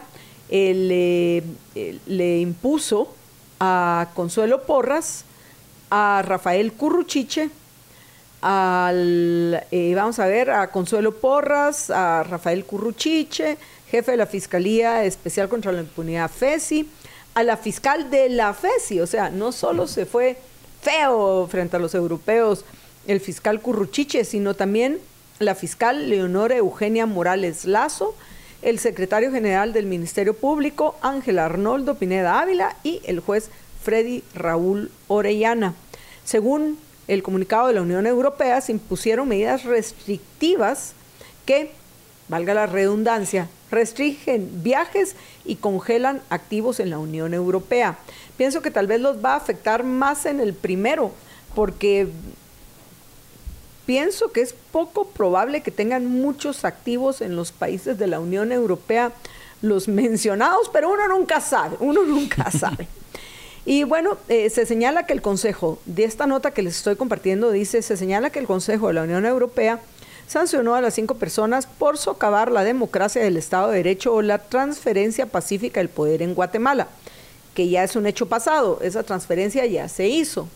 eh, le, eh, le impuso a Consuelo Porras, a Rafael Curruchiche, al, eh, vamos a ver, a Consuelo Porras, a Rafael Curruchiche, jefe de la Fiscalía Especial contra la Impunidad FESI, a la fiscal de la FESI, o sea, no solo se fue feo frente a los europeos el fiscal Curruchiche, sino también la fiscal Leonora Eugenia Morales Lazo, el secretario general del Ministerio Público Ángel Arnoldo Pineda Ávila y el juez Freddy Raúl Orellana. Según el comunicado de la Unión Europea, se impusieron medidas restrictivas que, valga la redundancia, restringen viajes y congelan activos en la Unión Europea. Pienso que tal vez los va a afectar más en el primero, porque pienso que es poco probable que tengan muchos activos en los países de la Unión Europea los mencionados, pero uno nunca sabe, uno nunca sabe. Y bueno, eh, se señala que el Consejo, de esta nota que les estoy compartiendo, dice, se señala que el Consejo de la Unión Europea sancionó a las cinco personas por socavar la democracia del Estado de Derecho o la transferencia pacífica del poder en Guatemala, que ya es un hecho pasado, esa transferencia ya se hizo.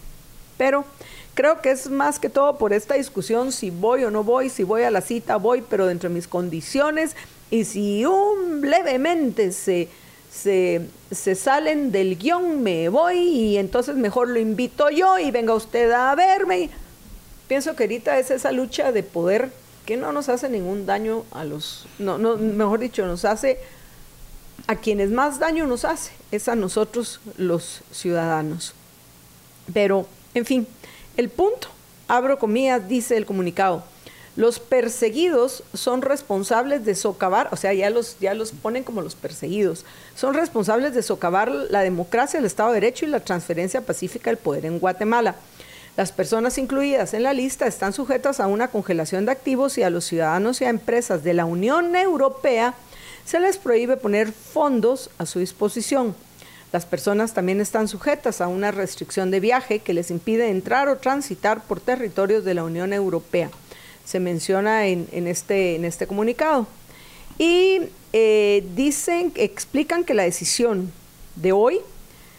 Pero creo que es más que todo por esta discusión si voy o no voy, si voy a la cita, voy, pero dentro de mis condiciones, y si un levemente se se, salen del guion, me voy y entonces mejor lo invito yo y venga usted a verme. Pienso que ahorita es esa lucha de poder que no nos hace ningún daño a los, no, no, mejor dicho, nos hace a quienes más daño nos hace, es a nosotros los ciudadanos. Pero, en fin, el punto, abro comillas, dice el comunicado, los perseguidos son responsables de socavar, o sea, ya los, ya los ponen como los perseguidos, son responsables de socavar la democracia, el Estado de Derecho y la transferencia pacífica del poder en Guatemala. Las personas incluidas en la lista están sujetas a una congelación de activos y a los ciudadanos y a empresas de la Unión Europea se les prohíbe poner fondos a su disposición. Las personas también están sujetas a una restricción de viaje que les impide entrar o transitar por territorios de la Unión Europea. Se menciona en, este, este comunicado. Y eh, dicen, explican que la decisión de hoy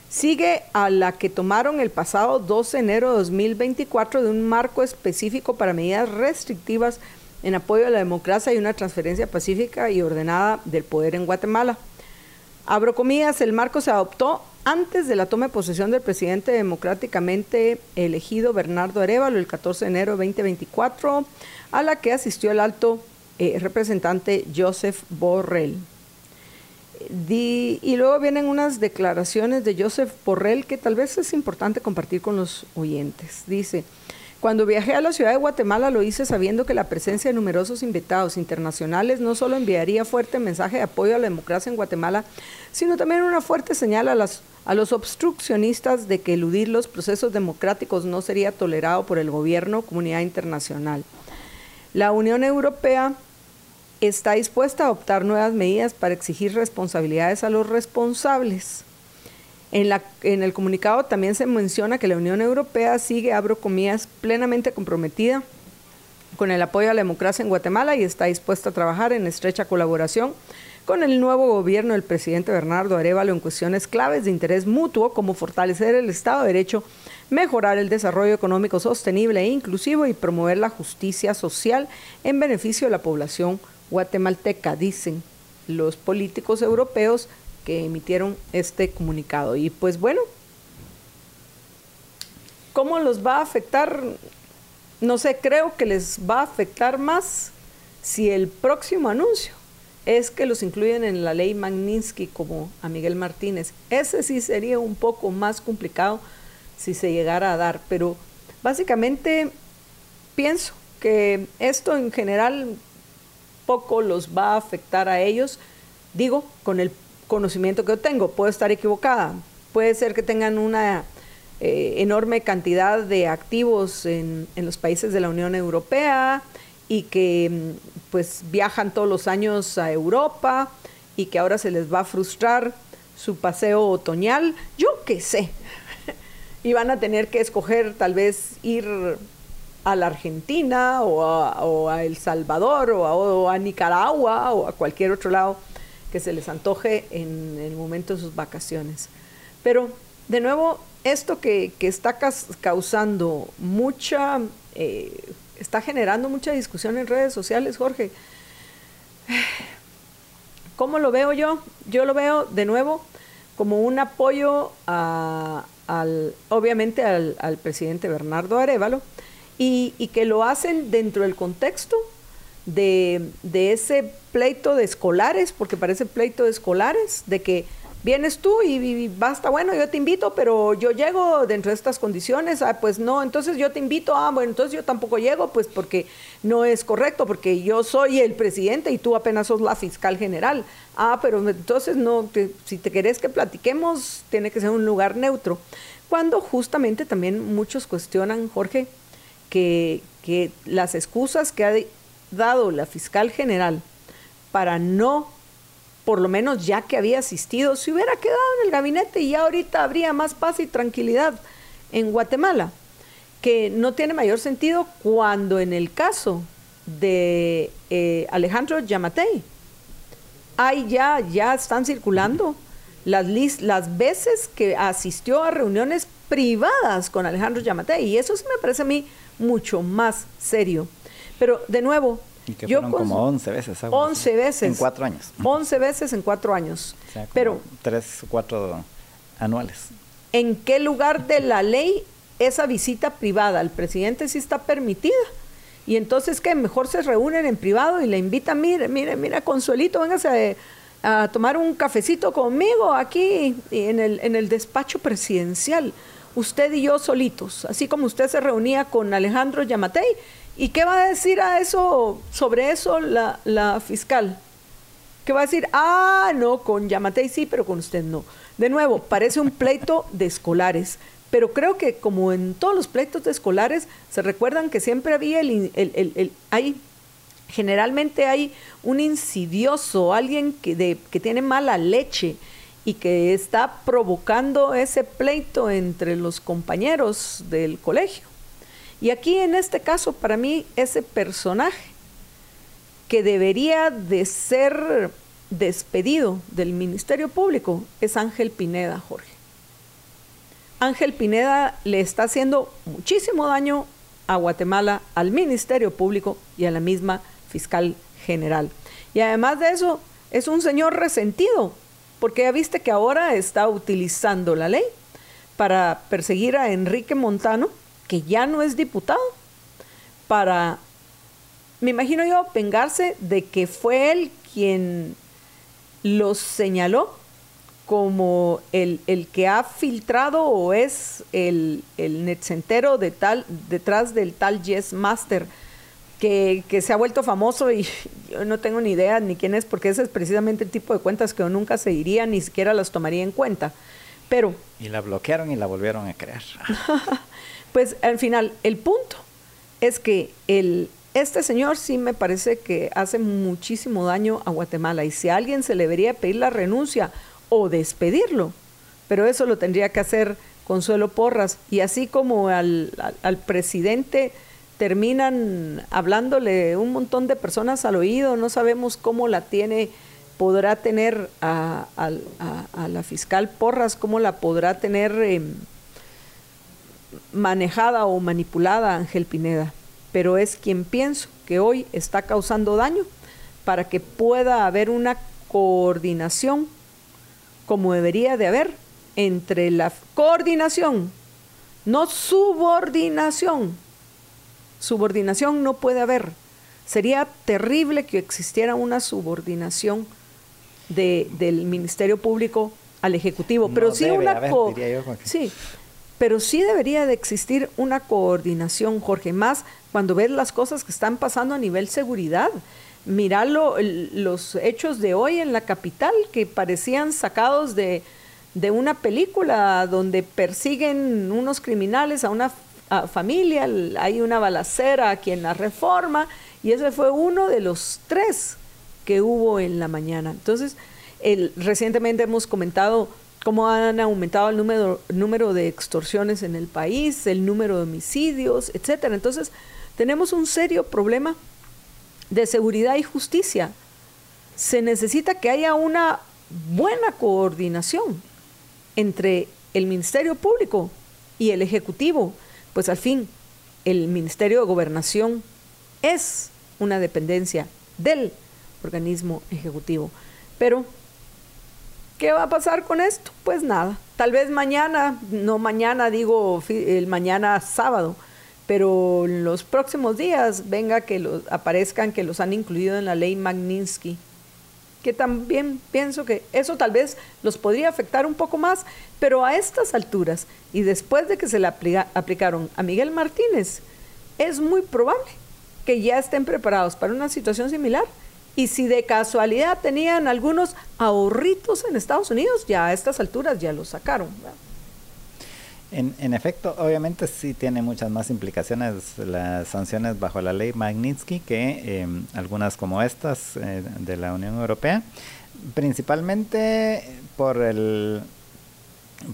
sigue a la que tomaron el pasado 12 de enero de 2024 de un marco específico para medidas restrictivas en apoyo a la democracia y una transferencia pacífica y ordenada del poder en Guatemala. Abro comillas, el marco se adoptó antes de la toma de posesión del presidente democráticamente elegido Bernardo Arevalo el 14 de enero de 2024, a la que asistió el alto eh, representante Joseph Borrell y luego vienen unas declaraciones de Joseph Borrell que tal vez es importante compartir con los oyentes. Dice, cuando viajé a la ciudad de Guatemala lo hice sabiendo que la presencia de numerosos invitados internacionales no solo enviaría fuerte mensaje de apoyo a la democracia en Guatemala, sino también una fuerte señal a, a los obstruccionistas de que eludir los procesos democráticos no sería tolerado por el gobierno, comunidad internacional. La Unión Europea está dispuesta a adoptar nuevas medidas para exigir responsabilidades a los responsables. En, el comunicado también se menciona que la Unión Europea sigue, abro comillas, plenamente comprometida con el apoyo a la democracia en Guatemala y está dispuesta a trabajar en estrecha colaboración con el nuevo gobierno del presidente Bernardo Arevalo en cuestiones claves de interés mutuo como fortalecer el Estado de Derecho, mejorar el desarrollo económico sostenible e inclusivo y promover la justicia social en beneficio de la población guatemalteca, dicen los políticos europeos que emitieron este comunicado. Y pues bueno, ¿cómo los va a afectar? No sé, creo que les va a afectar más si el próximo anuncio es que los incluyen en la ley Magnitsky como a Miguel Martínez. Ese sí sería un poco más complicado si se llegara a dar, pero básicamente pienso que esto en general poco los va a afectar a ellos, digo, con el conocimiento que yo tengo. Puedo estar equivocada, puede ser que tengan una eh, enorme cantidad de activos en, en, los países de la Unión Europea y que mm, pues viajan todos los años a Europa y que ahora se les va a frustrar su paseo otoñal, yo qué sé. y van a tener que escoger tal vez ir a la Argentina o a, El Salvador o a, Nicaragua o a cualquier otro lado que se les antoje en el momento de sus vacaciones. Pero, de nuevo, esto que, está causando mucha, eh, está generando mucha discusión en redes sociales, Jorge. ¿Cómo lo veo yo? Yo lo veo, de nuevo, como un apoyo al, obviamente al presidente Bernardo Arevalo, y, que lo hacen dentro del contexto de, ese pleito de escolares, porque parece pleito de escolares, de que vienes tú y, basta, bueno, yo te invito, pero yo llego dentro de estas condiciones, ah, pues no, entonces yo te invito, ah, bueno, entonces yo tampoco llego, pues porque no es correcto, porque yo soy el presidente y tú apenas sos la fiscal general. Ah, pero entonces no, si te querés que platiquemos, tiene que ser un lugar neutro. Cuando justamente también muchos cuestionan, Jorge, que, las excusas que ha dado la fiscal general para no, por lo menos ya que había asistido, se hubiera quedado en el gabinete y ya ahorita habría más paz y tranquilidad en Guatemala, que no tiene mayor sentido cuando en el caso de eh, Alejandro Yamatei, hay ya, ya están circulando las, las veces que asistió a reuniones privadas con Alejandro Yamatei, y eso sí me parece a mí mucho más serio. Pero de nuevo, yo como 11 veces. 11 veces. En cuatro años. 11 veces en cuatro años. Pero. Tres o cuatro anuales. ¿En qué lugar de la ley esa visita privada al presidente sí está permitida? Y entonces, ¿qué? Mejor se reúnen en privado y le invitan, mire, mire, mira, Consuelito, véngase a, a tomar un cafecito conmigo aquí en el, en el despacho presidencial usted y yo solitos, así como usted se reunía con Alejandro Yamatei. ¿Y qué va a decir a eso, sobre eso la, fiscal? que va a decir, ah, no, con Yamatei sí, pero con usted no. De nuevo, parece un pleito de escolares. Pero creo que como en todos los pleitos de escolares, se recuerdan que siempre había el, el, hay, generalmente hay un insidioso, alguien que, de, que tiene mala leche y que está provocando ese pleito entre los compañeros del colegio. Y aquí en este caso, para mí, ese personaje que debería de ser despedido del Ministerio Público es Ángel Pineda, Jorge. Ángel Pineda le está haciendo muchísimo daño a Guatemala, al Ministerio Público y a la misma fiscal general. Y además de eso, es un señor resentido, porque ya viste que ahora está utilizando la ley para perseguir a Enrique Montano, que ya no es diputado, para, me imagino yo, vengarse de que fue él quien los señaló como el, que ha filtrado o es el, el netcentero de tal, detrás del tal Yes Master que, se ha vuelto famoso y yo no tengo ni idea ni quién es porque ese es precisamente el tipo de cuentas que yo nunca seguiría ni siquiera las tomaría en cuenta. Pero... Y la bloquearon y la volvieron a crear. pues al final, el punto es que el, este señor sí me parece que hace muchísimo daño a Guatemala y si a alguien se le debería pedir la renuncia o despedirlo. Pero eso lo tendría que hacer Consuelo Porras. Y así como al, presidente terminan hablándole un montón de personas al oído, no sabemos cómo la tiene, podrá tener a, la fiscal Porras, cómo la podrá tener em, manejada o manipulada Ángel Pineda. Pero es quien pienso que hoy está causando daño para que pueda haber una coordinación como debería de haber entre la coordinación, no subordinación. Subordinación no puede haber. Sería terrible que existiera una subordinación de, del Ministerio Público al Ejecutivo, pero sí una sí, pero sí debería de existir una coordinación, Jorge, más cuando ves las cosas que están pasando a nivel seguridad. Mira los hechos de hoy en la capital que parecían sacados de, una película donde persiguen unos criminales a una familia, hay una balacera aquí en la reforma y ese fue uno de los tres que hubo en la mañana. Entonces, recientemente hemos comentado cómo han aumentado el número, número de extorsiones en el país, el número de homicidios, etcétera. Entonces, tenemos un serio problema de seguridad y justicia. Se necesita que haya una buena coordinación entre el Ministerio Público y el Ejecutivo, pues al fin el Ministerio de Gobernación es una dependencia del organismo ejecutivo. Pero, ¿qué va a pasar con esto? Pues nada, tal vez mañana, no mañana digo el mañana sábado, pero en los próximos días venga que los, aparezcan que los han incluido en la ley Magnitsky, que también pienso que eso tal vez los podría afectar un poco más, pero a estas alturas y después de que se le aplicaron a Miguel Martínez, es muy probable que ya estén preparados para una situación similar. Y si de casualidad tenían algunos ahorritos en Estados Unidos, ya a estas alturas ya los sacaron. En, efecto, obviamente sí tiene muchas más implicaciones las sanciones bajo la ley Magnitsky que em, algunas como estas eh, de la Unión Europea, principalmente por el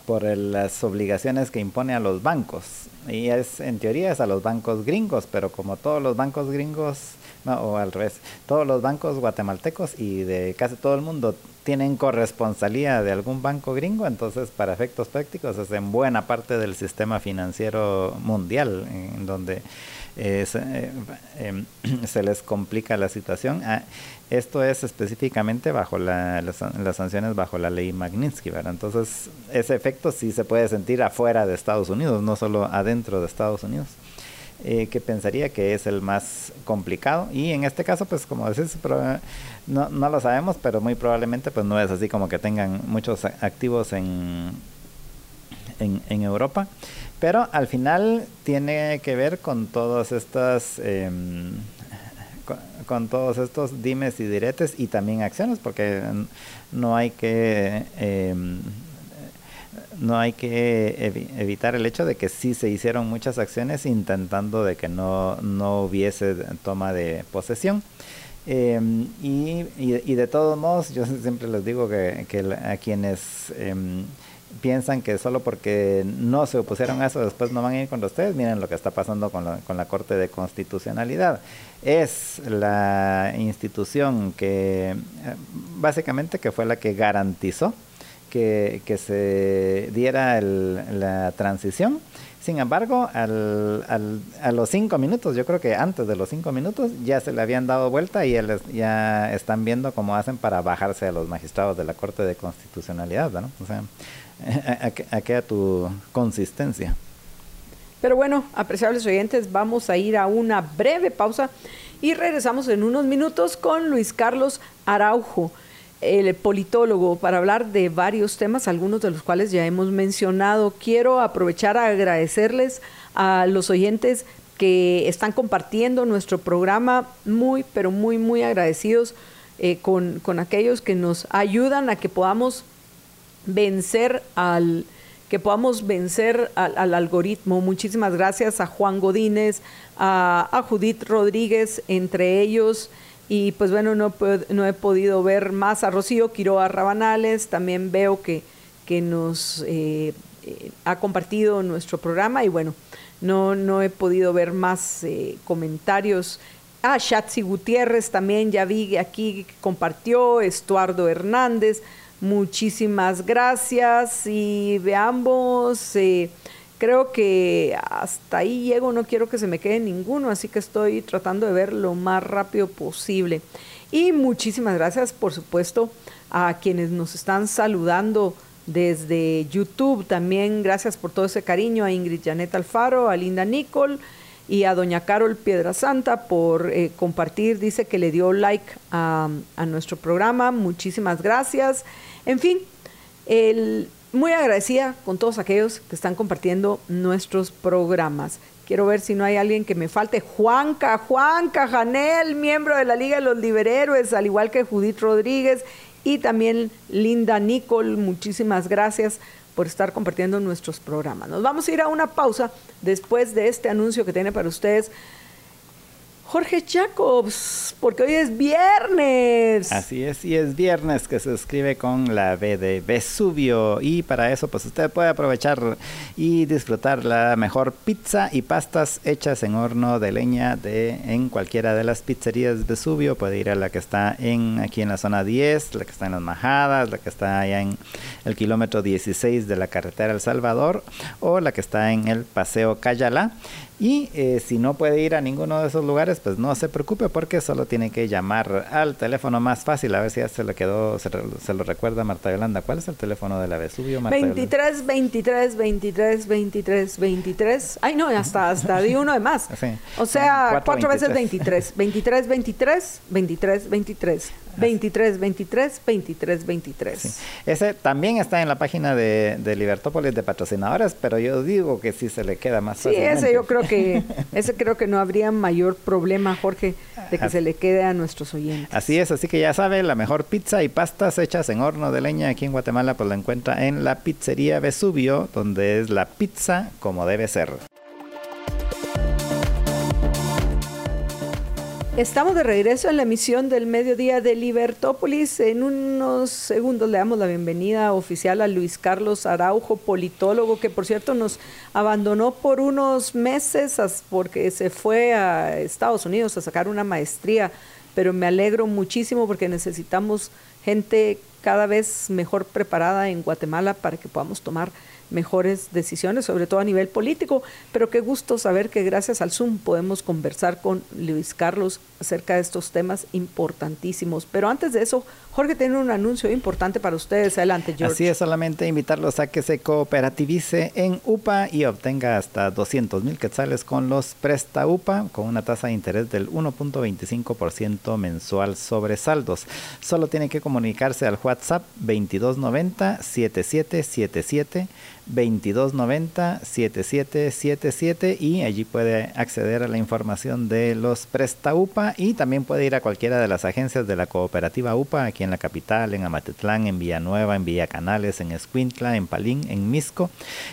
por las obligaciones que impone a los bancos y es en teoría es a los bancos gringos, pero como todos los bancos gringos no, o al revés, todos los bancos guatemaltecos y de casi todo el mundo tienen corresponsalía de algún banco gringo, entonces para efectos prácticos es en buena parte del sistema financiero mundial, en donde eh, em, se, les complica la situación. Ah, esto es específicamente bajo las, sanciones bajo la ley Magnitsky, ¿verdad? Entonces ese efecto sí se puede sentir afuera de Estados Unidos, no solo adentro de Estados Unidos. Eh, que pensaría que es el más complicado. Y en este caso pues como decís no, no lo sabemos pero muy probablemente pues no es así como que tengan muchos activos en, en, Europa. Pero al final tiene que ver con todas estas em, con todos estos dimes y diretes y también acciones, porque no hay que... Em, no hay que evitar el hecho de que sí se hicieron muchas acciones intentando de que no, no hubiese toma de posesión. Em, y, y, de todos modos, yo siempre les digo que, que a quienes em, piensan que solo porque no se opusieron a eso después no van a ir contra ustedes, miren lo que está pasando con la, con la Corte de Constitucionalidad. Es la institución que eh, básicamente que fue la que garantizó que, se diera la transición sin embargo, al, al, a los cinco minutos, yo creo que antes de los cinco minutos, ya se le habían dado vuelta y ya están viendo cómo hacen para bajarse a los magistrados de la Corte de Constitucionalidad, ¿no? O sea, a, a queda tu consistencia. Pero bueno, apreciables oyentes, vamos a ir a una breve pausa y regresamos en unos minutos con Luis Carlos Araujo el politólogo para hablar de varios temas, algunos de los cuales ya hemos mencionado. Quiero aprovechar a agradecerles a los oyentes que están compartiendo nuestro programa, muy, pero muy, muy agradecidos eh, con, aquellos que nos ayudan a que podamos vencer al que podamos vencer al, algoritmo. Muchísimas gracias a Juan Godínez, a Judith Rodríguez, entre ellos. Y pues bueno, no, no he podido ver más a Rocío Quiroa Rabanales, también veo que, que nos eh, eh, ha compartido nuestro programa. Y bueno, no, no he podido ver más eh, comentarios. Ah, Shatsi Gutiérrez también ya vi aquí que compartió, Estuardo Hernández, muchísimas gracias. Y veamos creo que hasta ahí llego, no quiero que se me quede ninguno, así que estoy tratando de ver lo más rápido posible. Y muchísimas gracias, por supuesto, a quienes nos están saludando desde YouTube. También gracias por todo ese cariño a Ingrid Janet Alfaro, a Linda Nicole y a Doña Carol Piedra Santa por eh, compartir. Dice que le dio like a, a nuestro programa. Muchísimas gracias. En fin, el muy agradecida con todos aquellos que están compartiendo nuestros programas. Quiero ver si no hay alguien que me falte. Juanca, Juanca, Janel, miembro de la Liga de los Liberhéroes, al igual que Judith Rodríguez y también Linda Nicole. Muchísimas gracias por estar compartiendo nuestros programas. Nos vamos a ir a una pausa después de este anuncio que tiene para ustedes Jorge Jacobs, porque hoy es viernes. Así es, y es viernes que se escribe con la B de Vesubio. Y para eso, pues usted puede aprovechar y disfrutar la mejor pizza y pastas hechas en horno de leña de en cualquiera de las pizzerías Vesubio. Puede ir a la que está en aquí en la zona 10, la que está en las Majadas, la que está allá en el kilómetro 16 de la carretera El Salvador o la que está en el Paseo Cayala. Y eh, si no puede ir a ninguno de esos lugares, pues no se preocupe porque solo tiene que llamar al teléfono más fácil. A ver si ya se le quedó, se, lo recuerda Marta Yolanda. ¿Cuál es el teléfono de la Vesubio, Marta 23, 23, 23, 23, 23. Ay, no, hasta, hasta di uno de más. O sea, cuatro, veces 23. 23, 23, 23, 23. 23, 23, 23, 23. Ese también está en la página de, de, Libertópolis de patrocinadores, pero yo digo que sí se le queda más Sí, ese yo creo que ese creo que no habría mayor problema, Jorge, de que se le quede a nuestros oyentes. Así es, así que ya sabe, la mejor pizza y pastas hechas en horno de leña aquí en Guatemala pues la encuentra en la pizzería Vesubio, donde es la pizza como debe ser. Estamos de regreso en la emisión del mediodía de Libertópolis. En unos segundos le damos la bienvenida oficial a Luis Carlos Araujo, politólogo, que por cierto nos abandonó por unos meses porque se fue a Estados Unidos a sacar una maestría. Pero me alegro muchísimo porque necesitamos gente cada vez mejor preparada en Guatemala para que podamos tomar mejores decisiones, sobre todo a nivel político, pero qué gusto saber que gracias al Zoom podemos conversar con Luis Carlos acerca de estos temas importantísimos. Pero antes de eso, Jorge tiene un anuncio importante para ustedes. Adelante, George. Así es, solamente invitarlos a que se cooperativice en UPA y obtenga hasta 200 mil quetzales con los Presta UPA con una tasa de interés del 1.25% mensual sobre saldos. Solo tiene que comunicarse al WhatsApp 2290 7777 2290 7777 y allí puede acceder a la información de los Presta UPA y también puede ir a cualquiera de las agencias de la cooperativa UPA aquí en la capital, en Amatitlán, en Villanueva, en Villa Canales, en Escuintla, en Palín, en Misco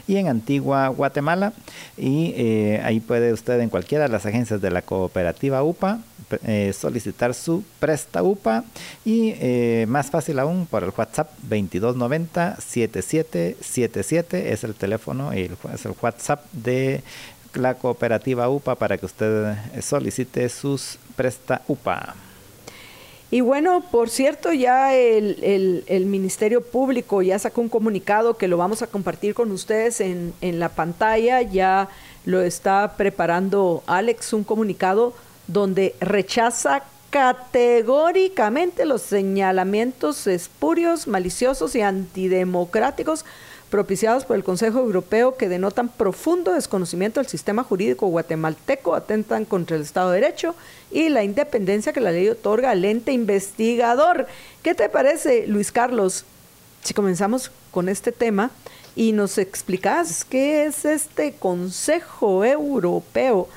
y en Antigua Guatemala y eh, ahí puede usted en cualquiera de las agencias de la cooperativa UPA eh, solicitar su Presta UPA y eh, más fácil aún por el WhatsApp 2290 7777 es el teléfono y es el WhatsApp de la cooperativa UPA para que usted solicite sus Presta UPA. Y bueno, por cierto, ya el, el, Ministerio Público ya sacó un comunicado que lo vamos a compartir con ustedes en, en la pantalla. Ya lo está preparando Alex, un comunicado donde rechaza categóricamente los señalamientos espurios, maliciosos y antidemocráticos propiciados por el Consejo Europeo que denotan profundo desconocimiento del sistema jurídico guatemalteco, atentan contra el Estado de Derecho y la independencia que la ley otorga al ente investigador. ¿Qué te parece, Luis Carlos? Si comenzamos con este tema y nos explicas qué es este Consejo Europeo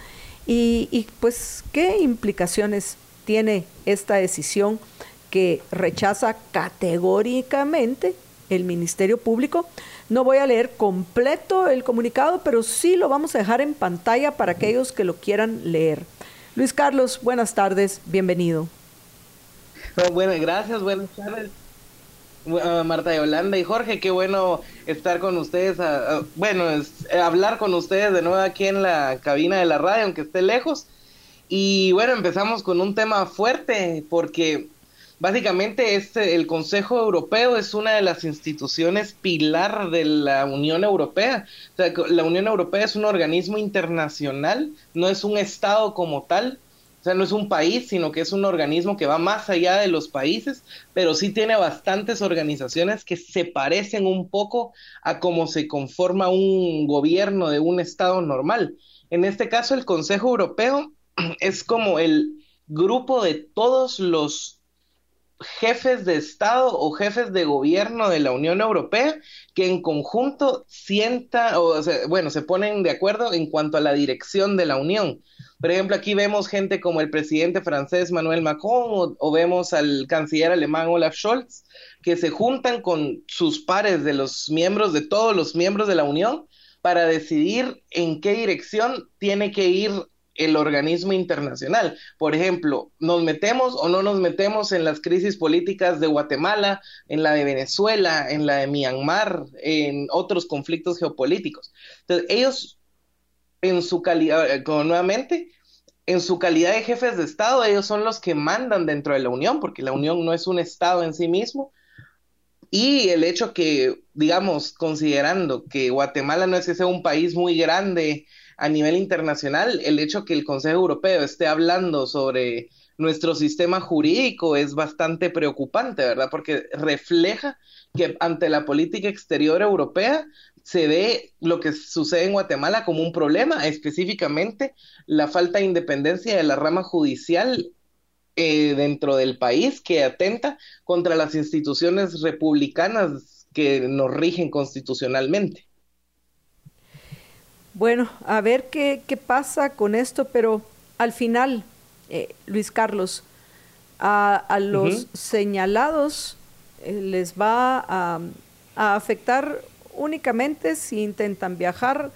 y, pues, ¿qué implicaciones tiene esta decisión que rechaza categóricamente el Ministerio Público? No voy a leer completo el comunicado, pero sí lo vamos a dejar en pantalla para aquellos que lo quieran leer. Luis Carlos, buenas tardes, bienvenido. bueno, gracias, buenas tardes. Marta de Holanda y Jorge, qué bueno estar con ustedes, bueno, es, eh, hablar con ustedes de nuevo aquí en la cabina de la radio, aunque esté lejos. Y bueno, empezamos con un tema fuerte, porque básicamente este, el Consejo Europeo es una de las instituciones pilar de la Unión Europea. O sea, la Unión Europea es un organismo internacional, no es un Estado como tal, o sea, no es un país, sino que es un organismo que va más allá de los países, pero sí tiene bastantes organizaciones que se parecen un poco a cómo se conforma un gobierno de un Estado normal. En este caso, el Consejo Europeo es como el grupo de todos los jefes de Estado o jefes de gobierno de la Unión Europea que en conjunto sienta, o bueno, se ponen de acuerdo en cuanto a la dirección de la Unión. Por ejemplo, aquí vemos gente como el presidente francés Manuel Macron o, vemos al canciller alemán Olaf Scholz, que se juntan con sus pares de los miembros, de todos los miembros de la Unión, para decidir en qué dirección tiene que ir el organismo internacional. Por ejemplo, ¿nos metemos o no nos metemos en las crisis políticas de Guatemala, en la de Venezuela, en la de Myanmar, en otros conflictos geopolíticos? Entonces, ellos en su calidad, eh, nuevamente, en su calidad de jefes de Estado, ellos son los que mandan dentro de la Unión, porque la Unión no es un Estado en sí mismo. Y el hecho que, digamos, considerando que Guatemala no es que sea un país muy grande a nivel internacional, el hecho que el Consejo Europeo esté hablando sobre nuestro sistema jurídico es bastante preocupante, ¿verdad? Porque refleja que ante la política exterior europea se ve lo que sucede en Guatemala como un problema, específicamente la falta de independencia de la rama judicial eh, dentro del país que atenta contra las instituciones republicanas que nos rigen constitucionalmente. Bueno, a ver qué, pasa con esto, pero al final, eh, Luis Carlos, a, los señalados eh, les va a, a afectar únicamente si intentan viajar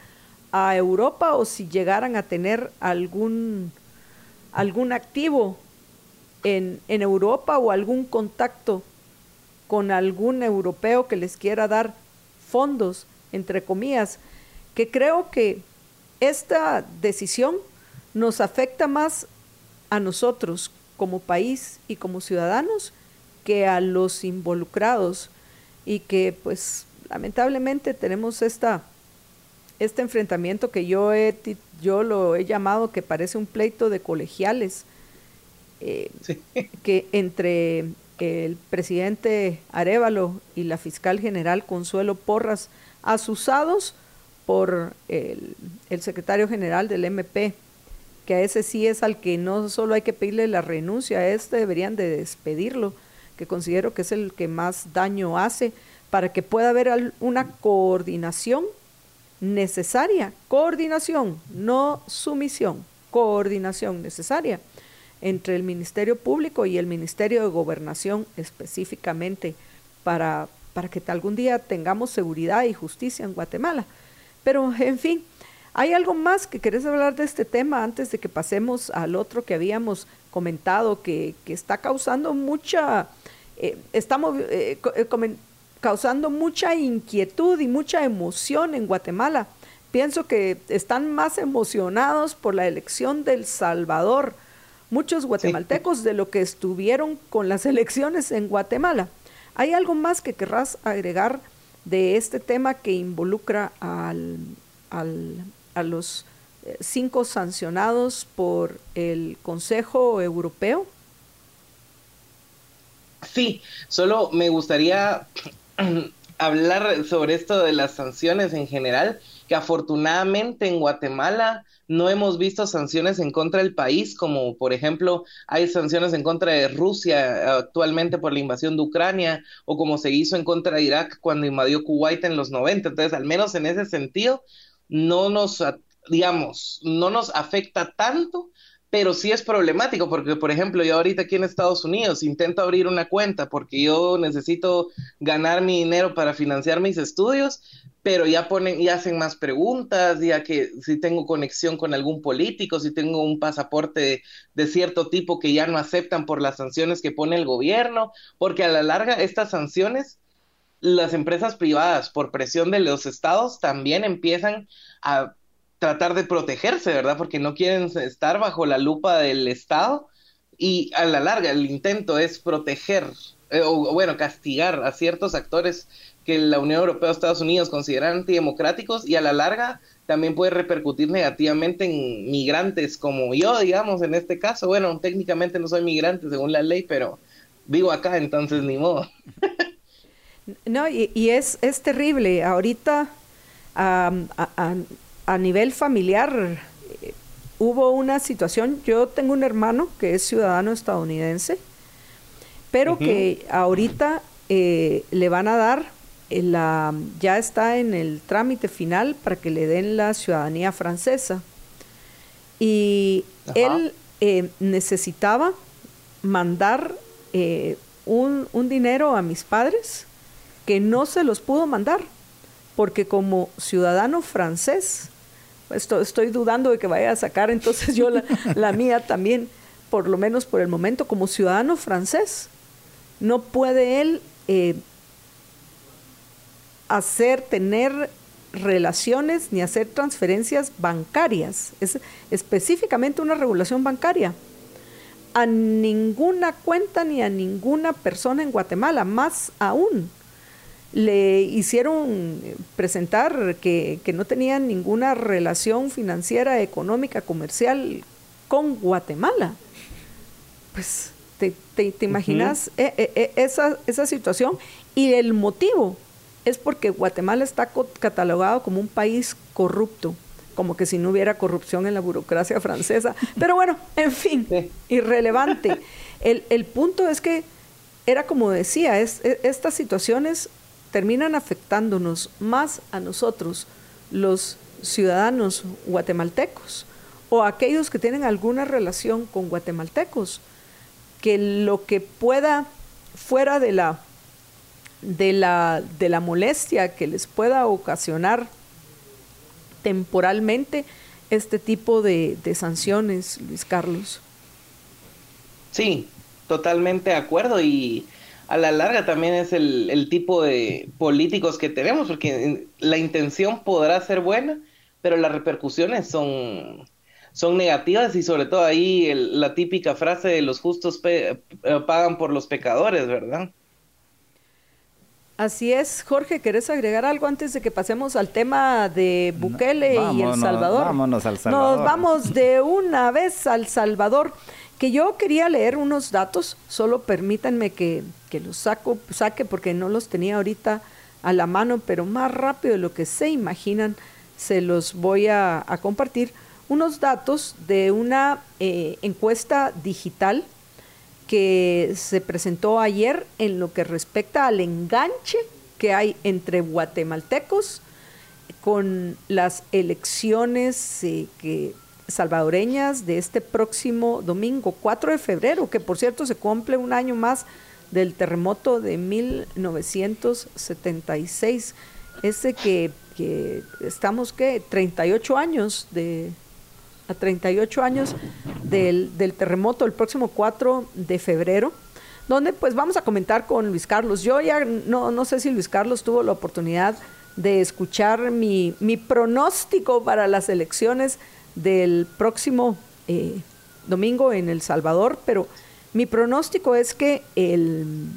a Europa o si llegaran a tener algún, algún activo en, en Europa o algún contacto con algún europeo que les quiera dar fondos, entre comillas, que creo que esta decisión nos afecta más a nosotros como país y como ciudadanos que a los involucrados y que pues lamentablemente tenemos esta, este enfrentamiento que yo, he, yo lo he llamado que parece un pleito de colegiales, eh, que entre el presidente Arevalo y la fiscal general Consuelo Porras, asusados por el, secretario general del MP, que a ese sí es al que no solo hay que pedirle la renuncia, a este deberían de despedirlo que considero que es el que más daño hace, para que pueda haber una coordinación necesaria, coordinación, no sumisión, coordinación necesaria entre el Ministerio Público y el Ministerio de Gobernación específicamente para, para que algún día tengamos seguridad y justicia en Guatemala. Pero, en fin, ¿hay algo más que querés hablar de este tema antes de que pasemos al otro que habíamos comentado que, está causando mucha, eh, estamos eh, eh, causando mucha inquietud y mucha emoción en Guatemala? Pienso que están más emocionados por la elección del Salvador, muchos guatemaltecos, de lo que estuvieron con las elecciones en Guatemala. ¿Hay algo más que querrás agregar de este tema que involucra al, a los eh, cinco sancionados por el Consejo Europeo? Sí, solo me gustaría hablar sobre esto de las sanciones en general, que afortunadamente en Guatemala no hemos visto sanciones en contra del país, como por ejemplo hay sanciones en contra de Rusia actualmente por la invasión de Ucrania, o como se hizo en contra de Irak cuando invadió Kuwait en los 90. Entonces, al menos en ese sentido, no nos, digamos, no nos afecta tanto, pero sí es problemático porque, por ejemplo, yo ahorita aquí en Estados Unidos intento abrir una cuenta porque yo necesito ganar mi dinero para financiar mis estudios, pero ya ponen, y hacen más preguntas, ya que si tengo conexión con algún político, si tengo un pasaporte de, cierto tipo que ya no aceptan por las sanciones que pone el gobierno, porque a la larga estas sanciones, las empresas privadas por presión de los estados también empiezan a tratar de protegerse, ¿verdad? Porque no quieren estar bajo la lupa del Estado y a la larga el intento es proteger eh, o bueno, castigar a ciertos actores que la Unión Europea o Estados Unidos consideran antidemocráticos y a la larga también puede repercutir negativamente en migrantes como yo, digamos, en este caso. Bueno, técnicamente no soy migrante según la ley, pero vivo acá, entonces ni modo. no, y, es, es terrible. Ahorita nivel familiar eh, hubo una situación, yo tengo un hermano que es ciudadano estadounidense, pero que ahorita eh, le van a dar, eh, la, ya está en el trámite final para que le den la ciudadanía francesa. Y él necesitaba mandar un, un dinero a mis padres que no se los pudo mandar, porque como ciudadano francés, estoy dudando de que vaya a sacar entonces yo la, mía también, por lo menos por el momento, como ciudadano francés. No puede él eh, hacer, tener relaciones ni hacer transferencias bancarias. Es específicamente una regulación bancaria. A ninguna cuenta ni a ninguna persona en Guatemala, más aún le hicieron presentar que, no tenían ninguna relación financiera, económica, comercial con Guatemala. Pues te, te, imaginas eh, eh, eh, esa, esa situación y el motivo es porque Guatemala está catalogado como un país corrupto, como que si no hubiera corrupción en la burocracia francesa. Pero bueno, en fin, irrelevante. El, el, punto es que era como decía, es, e, estas situaciones terminan afectándonos más a nosotros, los ciudadanos guatemaltecos, o aquellos que tienen alguna relación con guatemaltecos, que lo que pueda fuera de la de la, de la molestia que les pueda ocasionar temporalmente este tipo de, de sanciones, Luis Carlos. Sí, totalmente de acuerdo y a la larga también es el, tipo de políticos que tenemos, porque la intención podrá ser buena, pero las repercusiones son, son negativas y sobre todo ahí la típica frase de los justos eh, pagan por los pecadores, ¿verdad? Así es, Jorge, ¿querés agregar algo antes de que pasemos al tema de Bukele y El Salvador? Vámonos al Salvador. Nos vamos de una vez al Salvador que yo quería leer unos datos, solo permítanme que, los saco, saque porque no los tenía ahorita a la mano, pero más rápido de lo que se imaginan, se los voy a, compartir. Unos datos de una eh, encuesta digital que se presentó ayer en lo que respecta al enganche que hay entre guatemaltecos con las elecciones eh, que, salvadoreñas de este próximo domingo, 4 de febrero, que por cierto se cumple un año más del terremoto de 1976, ese que, que estamos, ¿qué? 38 años de, a 38 años del, del, terremoto el próximo 4 de febrero, donde pues vamos a comentar con Luis Carlos. Yo ya no, no sé si Luis Carlos tuvo la oportunidad de escuchar mi, mi pronóstico para las elecciones del próximo eh, domingo en El Salvador, pero mi pronóstico es que el,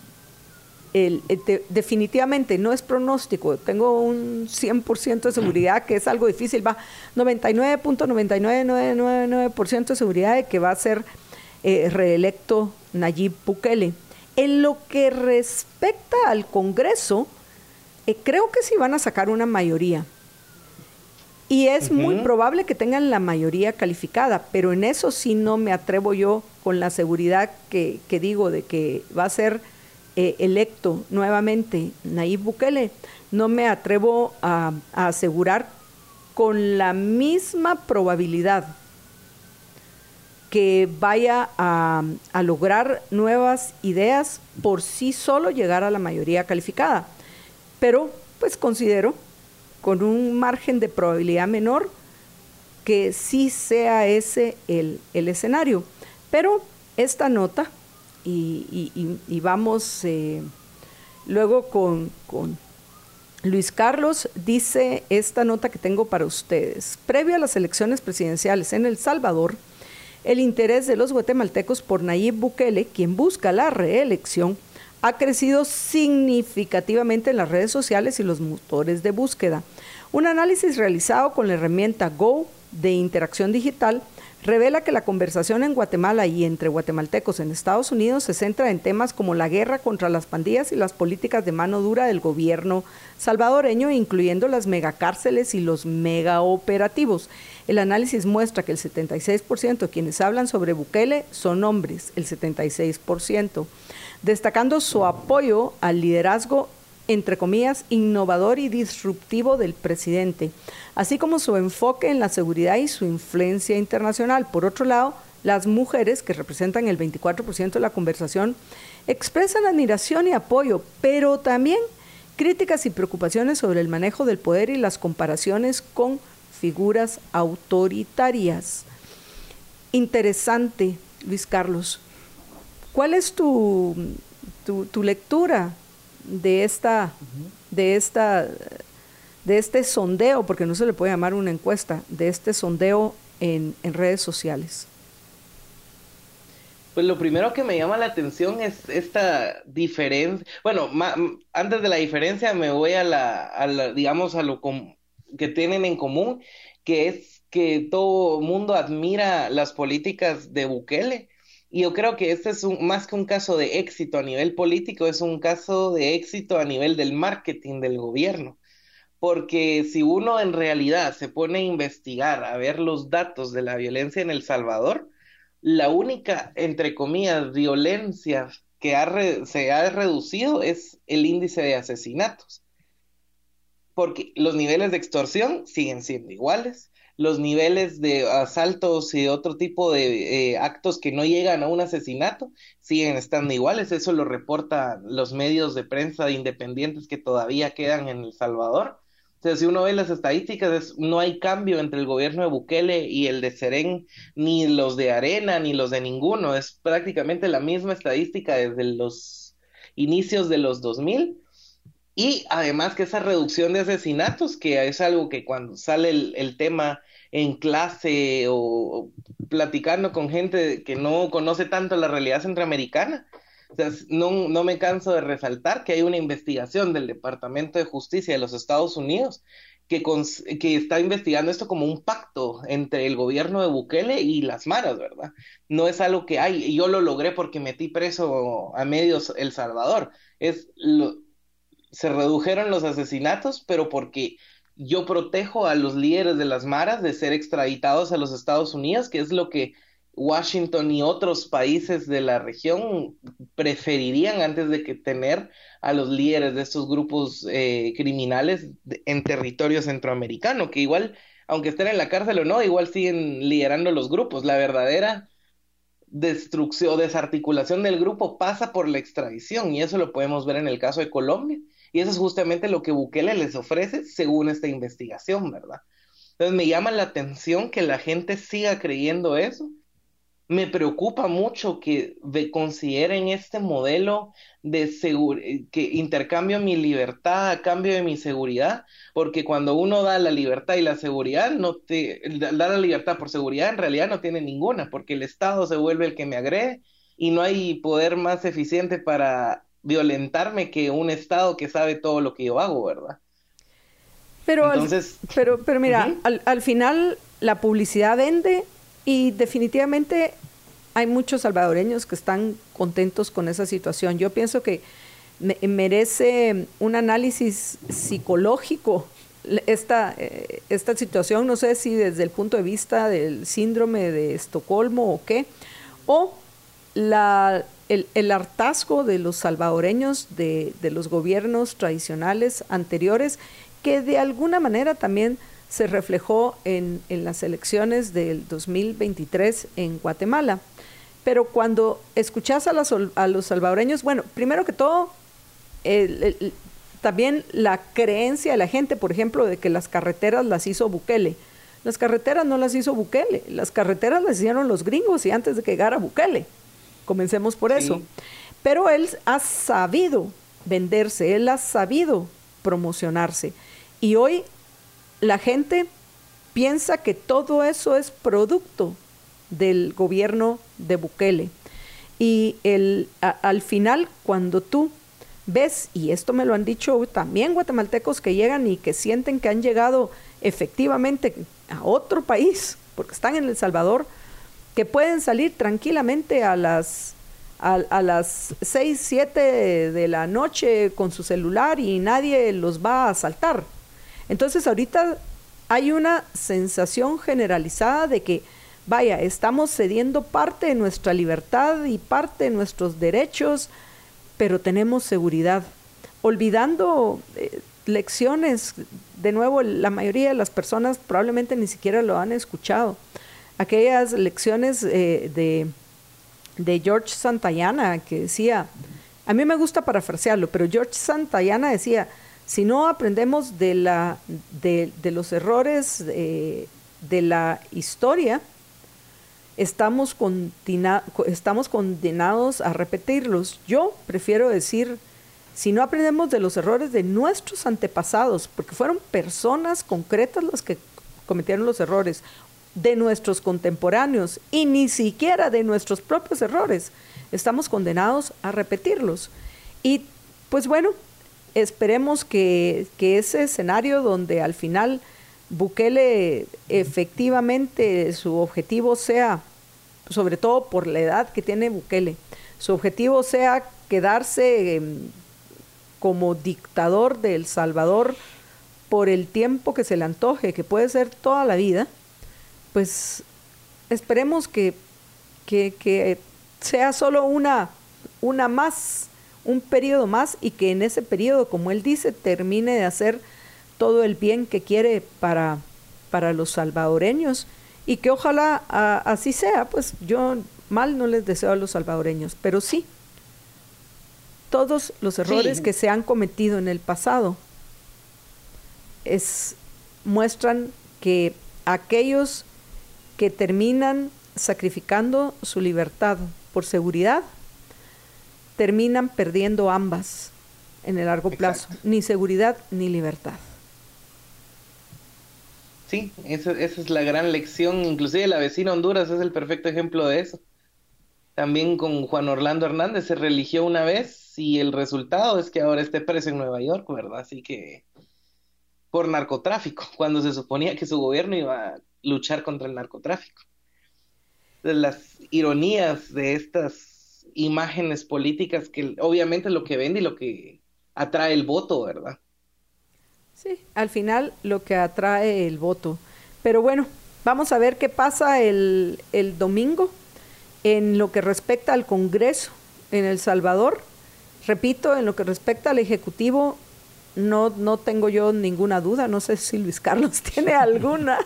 el, definitivamente no es pronóstico, tengo un 100% de seguridad que es algo difícil, va 99.99999% de seguridad de que va a ser eh, reelecto Nayib Bukele. En lo que respecta al Congreso, eh, creo que sí van a sacar una mayoría. Y es muy probable que tengan la mayoría calificada, pero en eso sí no me atrevo yo con la seguridad que, digo de que va a ser eh, electo nuevamente Nayib Bukele. No me atrevo a, asegurar con la misma probabilidad que vaya a, a lograr nuevas ideas por sí solo llegar a la mayoría calificada. Pero pues considero con un margen de probabilidad menor que sí sea ese el, escenario. Pero esta nota, y, vamos eh, luego con, con Luis Carlos, dice esta nota que tengo para ustedes. Previo a las elecciones presidenciales en El Salvador, el interés de los guatemaltecos por Nayib Bukele, quien busca la reelección, ha crecido significativamente en las redes sociales y los motores de búsqueda. Un análisis realizado con la herramienta Go de interacción digital revela que la conversación en Guatemala y entre guatemaltecos en Estados Unidos se centra en temas como la guerra contra las pandillas y las políticas de mano dura del gobierno salvadoreño, incluyendo las megacárceles y los megaoperativos. El análisis muestra que el 76% de quienes hablan sobre Bukele son hombres, el 76% destacando su apoyo al liderazgo entre comillas, innovador y disruptivo del presidente, así como su enfoque en la seguridad y su influencia internacional. Por otro lado, las mujeres, que representan el 24% de la conversación, expresan admiración y apoyo, pero también críticas y preocupaciones sobre el manejo del poder y las comparaciones con figuras autoritarias. Interesante, Luis Carlos. ¿Cuál es tu, tu, lectura de esta, de esta, de este sondeo, porque no se le puede llamar una encuesta, de este sondeo en, redes sociales? Pues lo primero que me llama la atención es esta diferencia. Bueno, antes de la diferencia me voy a la, a la digamos, a lo que tienen en común, que es que todo mundo admira las políticas de Bukele y yo creo que este es un, más que un caso de éxito a nivel político, es un caso de éxito a nivel del marketing del gobierno. Porque si uno en realidad se pone a investigar, a ver los datos de la violencia en El Salvador, la única, entre comillas, violencia que se ha reducido es el índice de asesinatos. Porque los niveles de extorsión siguen siendo iguales, los niveles de asaltos y otro tipo de eh, actos que no llegan a un asesinato siguen estando iguales. Eso lo reportan los medios de prensa independientes que todavía quedan en El Salvador. Sea, si uno ve las estadísticas, no hay cambio entre el gobierno de Bukele y el de Serén, ni los de Arena, ni los de ninguno. Es prácticamente la misma estadística desde los inicios de los 2000. Y además que esa reducción de asesinatos, que es algo que cuando sale el tema en clase o, platicando con gente que no conoce tanto la realidad centroamericana. O sea, no, no, me canso de resaltar que hay una investigación del Departamento de Justicia de los Estados Unidos que, que está investigando esto como un pacto entre el gobierno de Bukele y las maras, ¿verdad? No es algo que hay, yo lo logré porque metí preso a medios El Salvador. Es se redujeron los asesinatos, pero porque yo protejo a los líderes de las maras de ser extraditados a los Estados Unidos, que es lo que Washington y otros países de la región preferirían antes de que tener a los líderes de estos grupos eh, criminales en territorio centroamericano, que igual, aunque estén en la cárcel o no, igual siguen liderando los grupos. La verdadera destrucción o desarticulación del grupo pasa por la extradición y eso lo podemos ver en el caso de Colombia y eso es justamente lo que Bukele les ofrece según esta investigación, ¿verdad? Entonces me llama la atención que la gente siga creyendo eso me preocupa mucho que consideren este modelo de eh, que intercambio mi libertad a cambio de mi seguridad, porque cuando uno da la libertad y la seguridad, no te da la libertad por seguridad, en realidad no tiene ninguna, porque el Estado se vuelve el que me agrede y no hay poder más eficiente para violentarme que un Estado que sabe todo lo que yo hago, ¿verdad? Pero, Entonces, pero, pero mira, al, al final la publicidad vende y definitivamente hay muchos salvadoreños que están contentos con esa situación. Yo pienso que merece un análisis psicológico esta, eh, esta situación, no sé si desde el punto de vista del síndrome de Estocolmo o qué, o la, el, hartazgo de los salvadoreños de, los gobiernos tradicionales anteriores, que de alguna manera también se reflejó en, las elecciones del 2023 en Guatemala. Pero cuando escuchas a, a los salvadoreños, bueno, primero que todo, también la creencia de la gente, por ejemplo, de que las carreteras las hizo Bukele. Las carreteras no las hizo Bukele, las carreteras las hicieron los gringos y antes de que llegara Bukele. Comencemos por eso. Pero él ha sabido venderse, él ha sabido promocionarse. Y hoy la gente piensa que todo eso es producto del gobierno de Bukele. Y el, al final, cuando tú ves, y esto me lo han dicho también guatemaltecos que llegan y que sienten que han llegado efectivamente a otro país, porque están en El Salvador, que pueden salir tranquilamente a las, a, las 6, 7 de la noche con su celular y nadie los va a asaltar. Entonces ahorita hay una sensación generalizada de que, vaya, estamos cediendo parte de nuestra libertad y parte de nuestros derechos, pero tenemos seguridad, olvidando eh, lecciones, de nuevo, la mayoría de las personas probablemente ni siquiera lo han escuchado, aquellas lecciones eh, de, de George Santayana que decía, a mí me gusta parafrasearlo, pero George Santayana decía, si no aprendemos de, la, de, los errores de, la historia, estamos, estamos condenados a repetirlos. Yo prefiero decir, si no aprendemos de los errores de nuestros antepasados, porque fueron personas concretas las que cometieron los errores, de nuestros contemporáneos y ni siquiera de nuestros propios errores, estamos condenados a repetirlos. Y pues bueno, esperemos que, ese escenario donde al final Bukele efectivamente su objetivo sea, sobre todo por la edad que tiene Bukele, su objetivo sea quedarse em, como dictador de El Salvador por el tiempo que se le antoje, que puede ser toda la vida, pues esperemos que, que, sea solo una, una más un periodo más y que en ese periodo, como él dice, termine de hacer todo el bien que quiere para, para los salvadoreños y que ojalá así sea, pues yo mal no les deseo a los salvadoreños, pero sí, todos los errores que se han cometido en el pasado es, muestran que aquellos que terminan sacrificando su libertad por seguridad terminan perdiendo ambas en el largo plazo, ni seguridad ni libertad. Sí, esa, es la gran lección, inclusive la vecina Honduras es el perfecto ejemplo de eso. También con Juan Orlando Hernández se religió una vez y el resultado es que ahora esté preso en Nueva York, ¿verdad? Así que por narcotráfico, cuando se suponía que su gobierno iba a luchar contra el narcotráfico. las ironías de estas imágenes políticas que obviamente lo que vende y lo que atrae el voto, ¿verdad? Sí, al final lo que atrae el voto. Pero bueno, vamos a ver qué pasa el, el domingo. En lo que respecta al Congreso en El Salvador, repito, en lo que respecta al Ejecutivo, no, no tengo yo ninguna duda, no sé si Luis Carlos tiene alguna,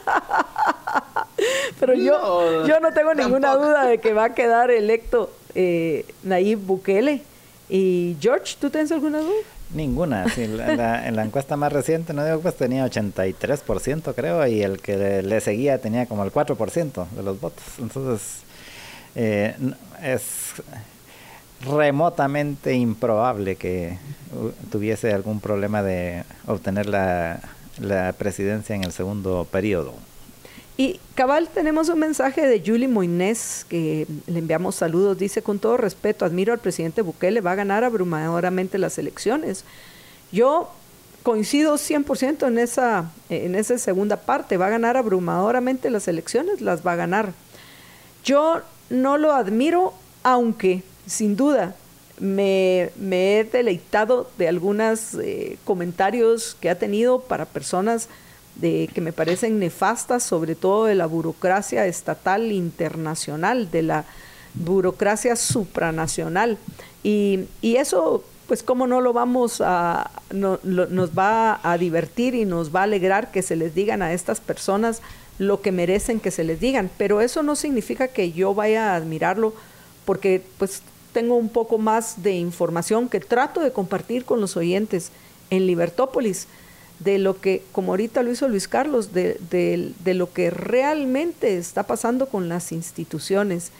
pero yo, yo no tengo ninguna duda de que va a quedar electo eh, Nayib Bukele. Y George, ¿tú tienes alguna duda? Ninguna. en, la, encuesta más reciente, no digo, pues tenía 83%, creo, y el que le, seguía tenía como el 4% de los votos. Entonces, eh, es remotamente improbable que tuviese algún problema de obtener la, la presidencia en el segundo periodo. Y cabal, tenemos un mensaje de Julie Moines que le enviamos saludos. Dice, con todo respeto, admiro al presidente Bukele, va a ganar abrumadoramente las elecciones. Yo coincido 100% en esa, en esa segunda parte, va a ganar abrumadoramente las elecciones, las va a ganar. Yo no lo admiro, aunque sin duda me, he deleitado de algunos eh, comentarios que ha tenido para personas de que me parecen nefastas, sobre todo de la burocracia estatal internacional, de la burocracia supranacional. Y, eso, pues, ¿cómo no lo vamos a, nos va a divertir y nos va a alegrar que se les digan a estas personas lo que merecen que se les digan? Pero eso no significa que yo vaya a admirarlo, porque, pues, tengo un poco más de información que trato de compartir con los oyentes en Libertópolis de lo que, como ahorita lo hizo Luis Carlos, de, de, lo que realmente está pasando con las instituciones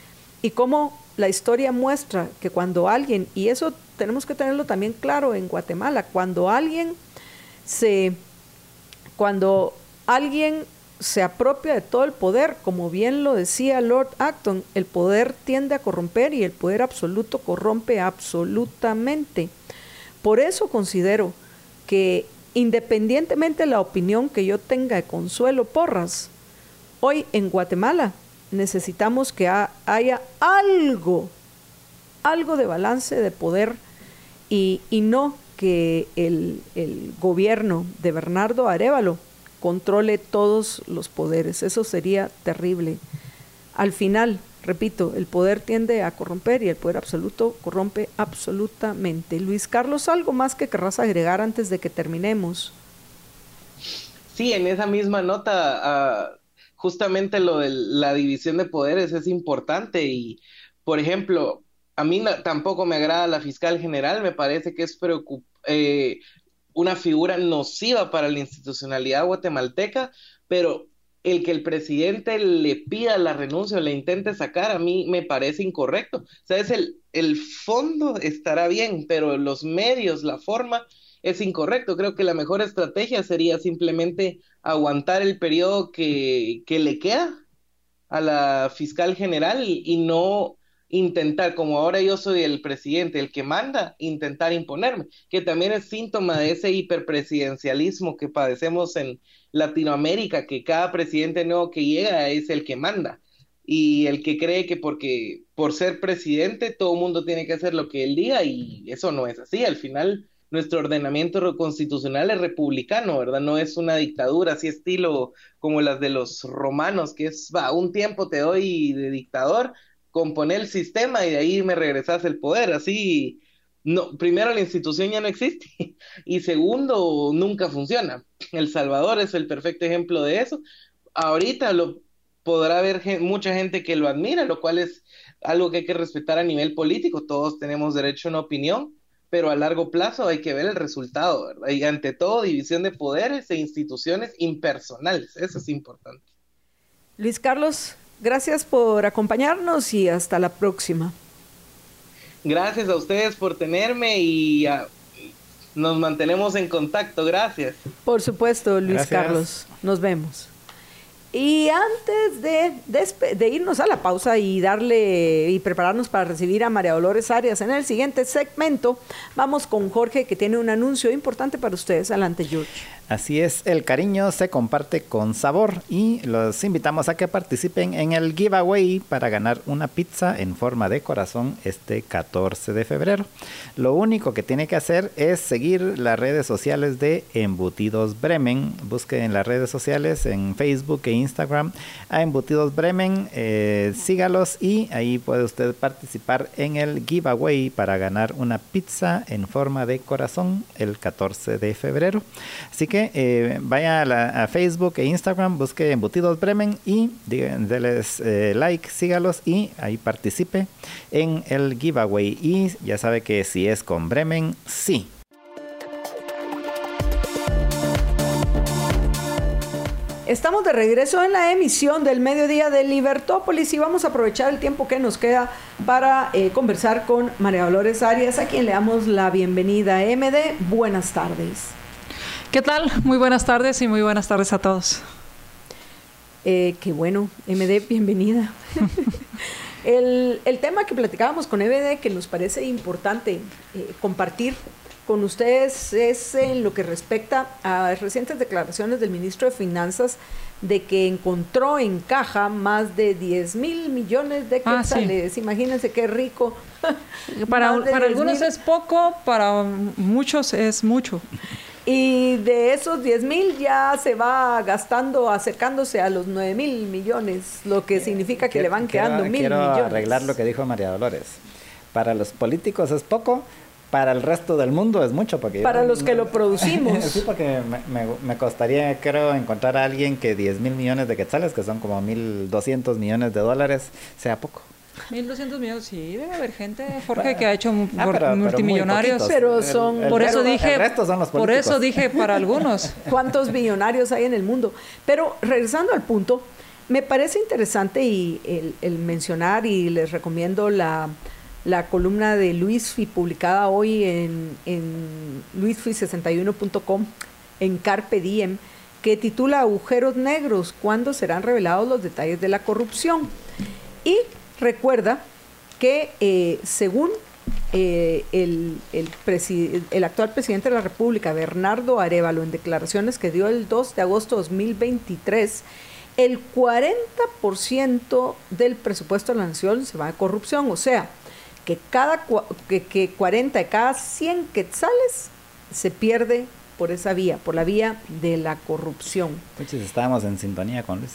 y cómo la historia muestra que cuando alguien, y eso tenemos que tenerlo también claro en Guatemala, cuando alguien se, cuando alguien se apropia de todo el poder, como bien lo decía Lord Acton, el poder tiende a corromper y el poder absoluto corrompe absolutamente. Por eso considero que independientemente de la opinión que yo tenga de Consuelo Porras, hoy en Guatemala necesitamos que haya algo, algo de balance de poder y, no que el, el, gobierno de Bernardo Arevalo controle todos los poderes. Eso sería terrible. Al final, Repito, el poder tiende a corromper y el poder absoluto corrompe absolutamente. Luis Carlos, ¿algo más que querrás agregar antes de que terminemos? Sí, en esa misma nota, ah, justamente lo de la división de poderes es importante y, por ejemplo, a mí tampoco me agrada la fiscal general, me parece que es eh, una figura nociva para la institucionalidad guatemalteca, pero el que el presidente le pida la renuncia o le intente sacar, a mí me parece incorrecto. ¿Sabes? El, el fondo estará bien, pero los medios, la forma, es incorrecto. Creo que la mejor estrategia sería simplemente aguantar el periodo que, que le queda a la fiscal general y no intentar, como ahora yo soy el presidente, el que manda, intentar imponerme, que también es síntoma de ese hiperpresidencialismo que padecemos en Latinoamérica, que cada presidente nuevo que llega es el que manda y el que cree que porque por ser presidente todo el mundo tiene que hacer lo que él diga y eso no es así. Al final nuestro ordenamiento constitucional es republicano, ¿verdad? No es una dictadura así estilo como las de los romanos, que es, va, un tiempo te doy de dictador, componer el sistema y de ahí me regresas el poder. Así, no, primero la institución ya no existe y segundo, nunca funciona. El Salvador es el perfecto ejemplo de eso. Ahorita lo podrá haber mucha gente que lo admira, lo cual es algo que hay que respetar a nivel político. Todos tenemos derecho a una opinión, pero a largo plazo hay que ver el resultado, ¿verdad? Y ante todo, división de poderes e instituciones impersonales. Eso es importante. Luis Carlos, Gracias por acompañarnos y hasta la próxima. Gracias a ustedes por tenerme y ah, nos mantenemos en contacto. Gracias. Por supuesto, Luis Carlos. Nos vemos. Y antes de, de, irnos a la pausa y darle y prepararnos para recibir a María Dolores Arias en el siguiente segmento, vamos con Jorge que tiene un anuncio importante para ustedes. Adelante, George. Así es, el cariño se comparte con sabor y los invitamos a que participen en el giveaway para ganar una pizza en forma de corazón este 14 de febrero. Lo único que tiene que hacer es seguir las redes sociales de Embutidos Bremen. Busque en las redes sociales, en Facebook e Instagram a Embutidos Bremen, eh, sígalos y ahí puede usted participar en el giveaway para ganar una pizza en forma de corazón el 14 de febrero. Así que eh, vaya a, Facebook e Instagram, busque Embutidos Bremen y déles eh, like, sígalos y ahí participe en el giveaway. Y ya sabe que si es con Bremen, sí. Estamos de regreso en la emisión del mediodía de Libertópolis y vamos a aprovechar el tiempo que nos queda para eh, conversar con María Dolores Arias, a quien le damos la bienvenida. MD, buenas tardes. ¿Qué tal? Muy buenas tardes y muy buenas tardes a todos. Eh, qué bueno, MD, bienvenida. el, tema que platicábamos con MD que nos parece importante eh, compartir con ustedes es en lo que respecta a recientes declaraciones del ministro de Finanzas de que encontró en caja más de 10 mil millones de ah, quetzales. Imagínense qué rico. para, para algunos es poco, para muchos es mucho. Y de esos 10 mil ya se va gastando, acercándose a los 9 mil millones, lo que significa que le van quedando mil quiero millones. arreglar lo que dijo María Dolores. Para los políticos es poco, para el resto del mundo es mucho. Porque para los que lo producimos. sí, porque me, me, costaría, creo, encontrar a alguien que 10 mil millones de quetzales, que son como 1.200 millones de dólares, sea poco. 1.200 millones, sí, debe haber gente, Jorge, que ha hecho ah, multimillonarios. Pero, son... por eso dije... por eso dije para algunos. ¿Cuántos millonarios hay en el mundo? Pero regresando al punto, me parece interesante y el, mencionar y les recomiendo la, la columna de Luis Fi publicada hoy en, en luisfi61.com en Carpe Diem que titula Agujeros Negros, ¿cuándo serán revelados los detalles de la corrupción? Y recuerda que eh, según eh, el, actual presidente de la República, Bernardo Arevalo, en declaraciones que dio el 2 de agosto de 2023, el 40% del presupuesto de la nación se va a corrupción, o sea, que cada que, que 40 de cada 100 quetzales se pierde por esa vía, por la vía de la corrupción. Entonces estábamos en sintonía con Luis.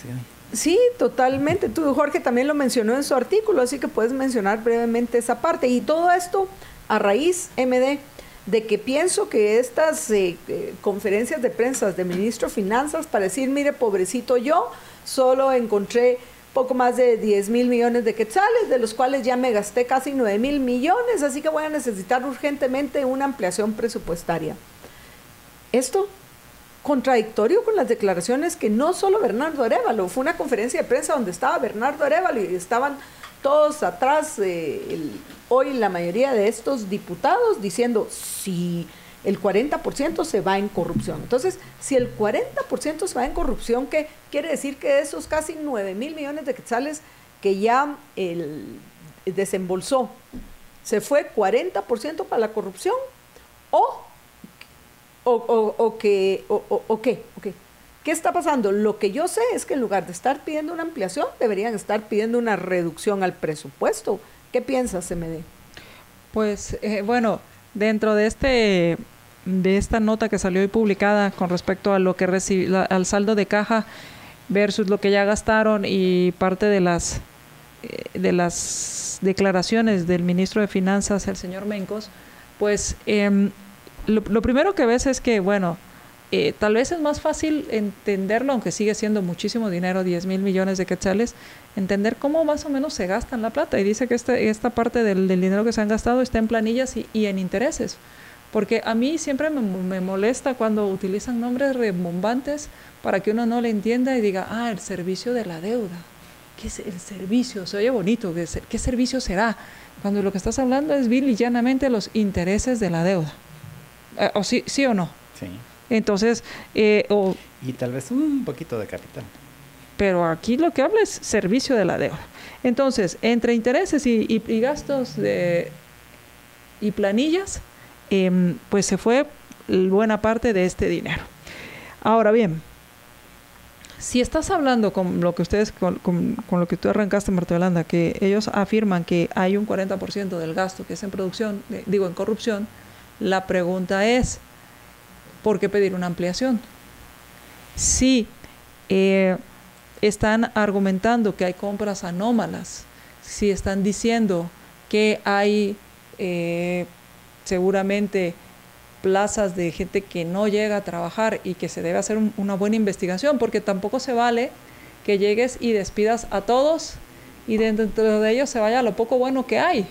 Sí, totalmente. Tú, Jorge, también lo mencionó en su artículo, así que puedes mencionar brevemente esa parte. Y todo esto a raíz, MD, de que pienso que estas eh, eh, conferencias de prensa de ministro de Finanzas para decir, mire, pobrecito yo, solo encontré poco más de 10 mil millones de quetzales, de los cuales ya me gasté casi 9 mil millones, así que voy a necesitar urgentemente una ampliación presupuestaria. Esto contradictorio con las declaraciones que no solo Bernardo Arevalo, fue una conferencia de prensa donde estaba Bernardo Arevalo y estaban todos atrás, hoy la mayoría de estos diputados diciendo si el 40% se va en corrupción. Entonces, si el 40% se va en corrupción, ¿qué quiere decir que esos casi 9 mil millones de quetzales que ya el, desembolsó, se fue 40% para la corrupción? ¿O o, o, que, o, qué, ¿Qué está pasando? Lo que yo sé es que en lugar de estar pidiendo una ampliación, deberían estar pidiendo una reducción al presupuesto. ¿Qué piensas, MD? Pues eh, bueno, dentro de este de esta nota que salió hoy publicada con respecto a lo que recibe, al saldo de caja versus lo que ya gastaron y parte de las eh, de las declaraciones del ministro de Finanzas, el señor Mencos, pues eh, lo, primero que ves es que, bueno, eh, tal vez es más fácil entenderlo, aunque sigue siendo muchísimo dinero, 10 mil millones de quetzales, entender cómo más o menos se gastan la plata. Y dice que este, esta parte del, dinero que se han gastado está en planillas y, en intereses. Porque a mí siempre me, me, molesta cuando utilizan nombres rebombantes para que uno no le entienda y diga, ah, el servicio de la deuda. ¿Qué es el servicio? Se oye bonito. ¿Qué, qué servicio será? Cuando lo que estás hablando es vil y llanamente los intereses de la deuda. Eh, o sí, sí o no. Sí. Entonces, eh, o, y tal vez un poquito de capital. Pero aquí lo que habla es servicio de la deuda. Entonces, entre intereses y, gastos de, y planillas, em, pues se fue buena parte de este dinero. Ahora bien, si estás hablando con lo que ustedes, con, lo que tú arrancaste, Marta Yolanda, que ellos afirman que hay un 40% del gasto que es en producción, digo en corrupción, la pregunta es, ¿por qué pedir una ampliación? Si eh, están argumentando que hay compras anómalas, si están diciendo que hay eh, seguramente plazas de gente que no llega a trabajar y que se debe hacer una buena investigación, porque tampoco se vale que llegues y despidas a todos y dentro de ellos se vaya lo poco bueno que hay.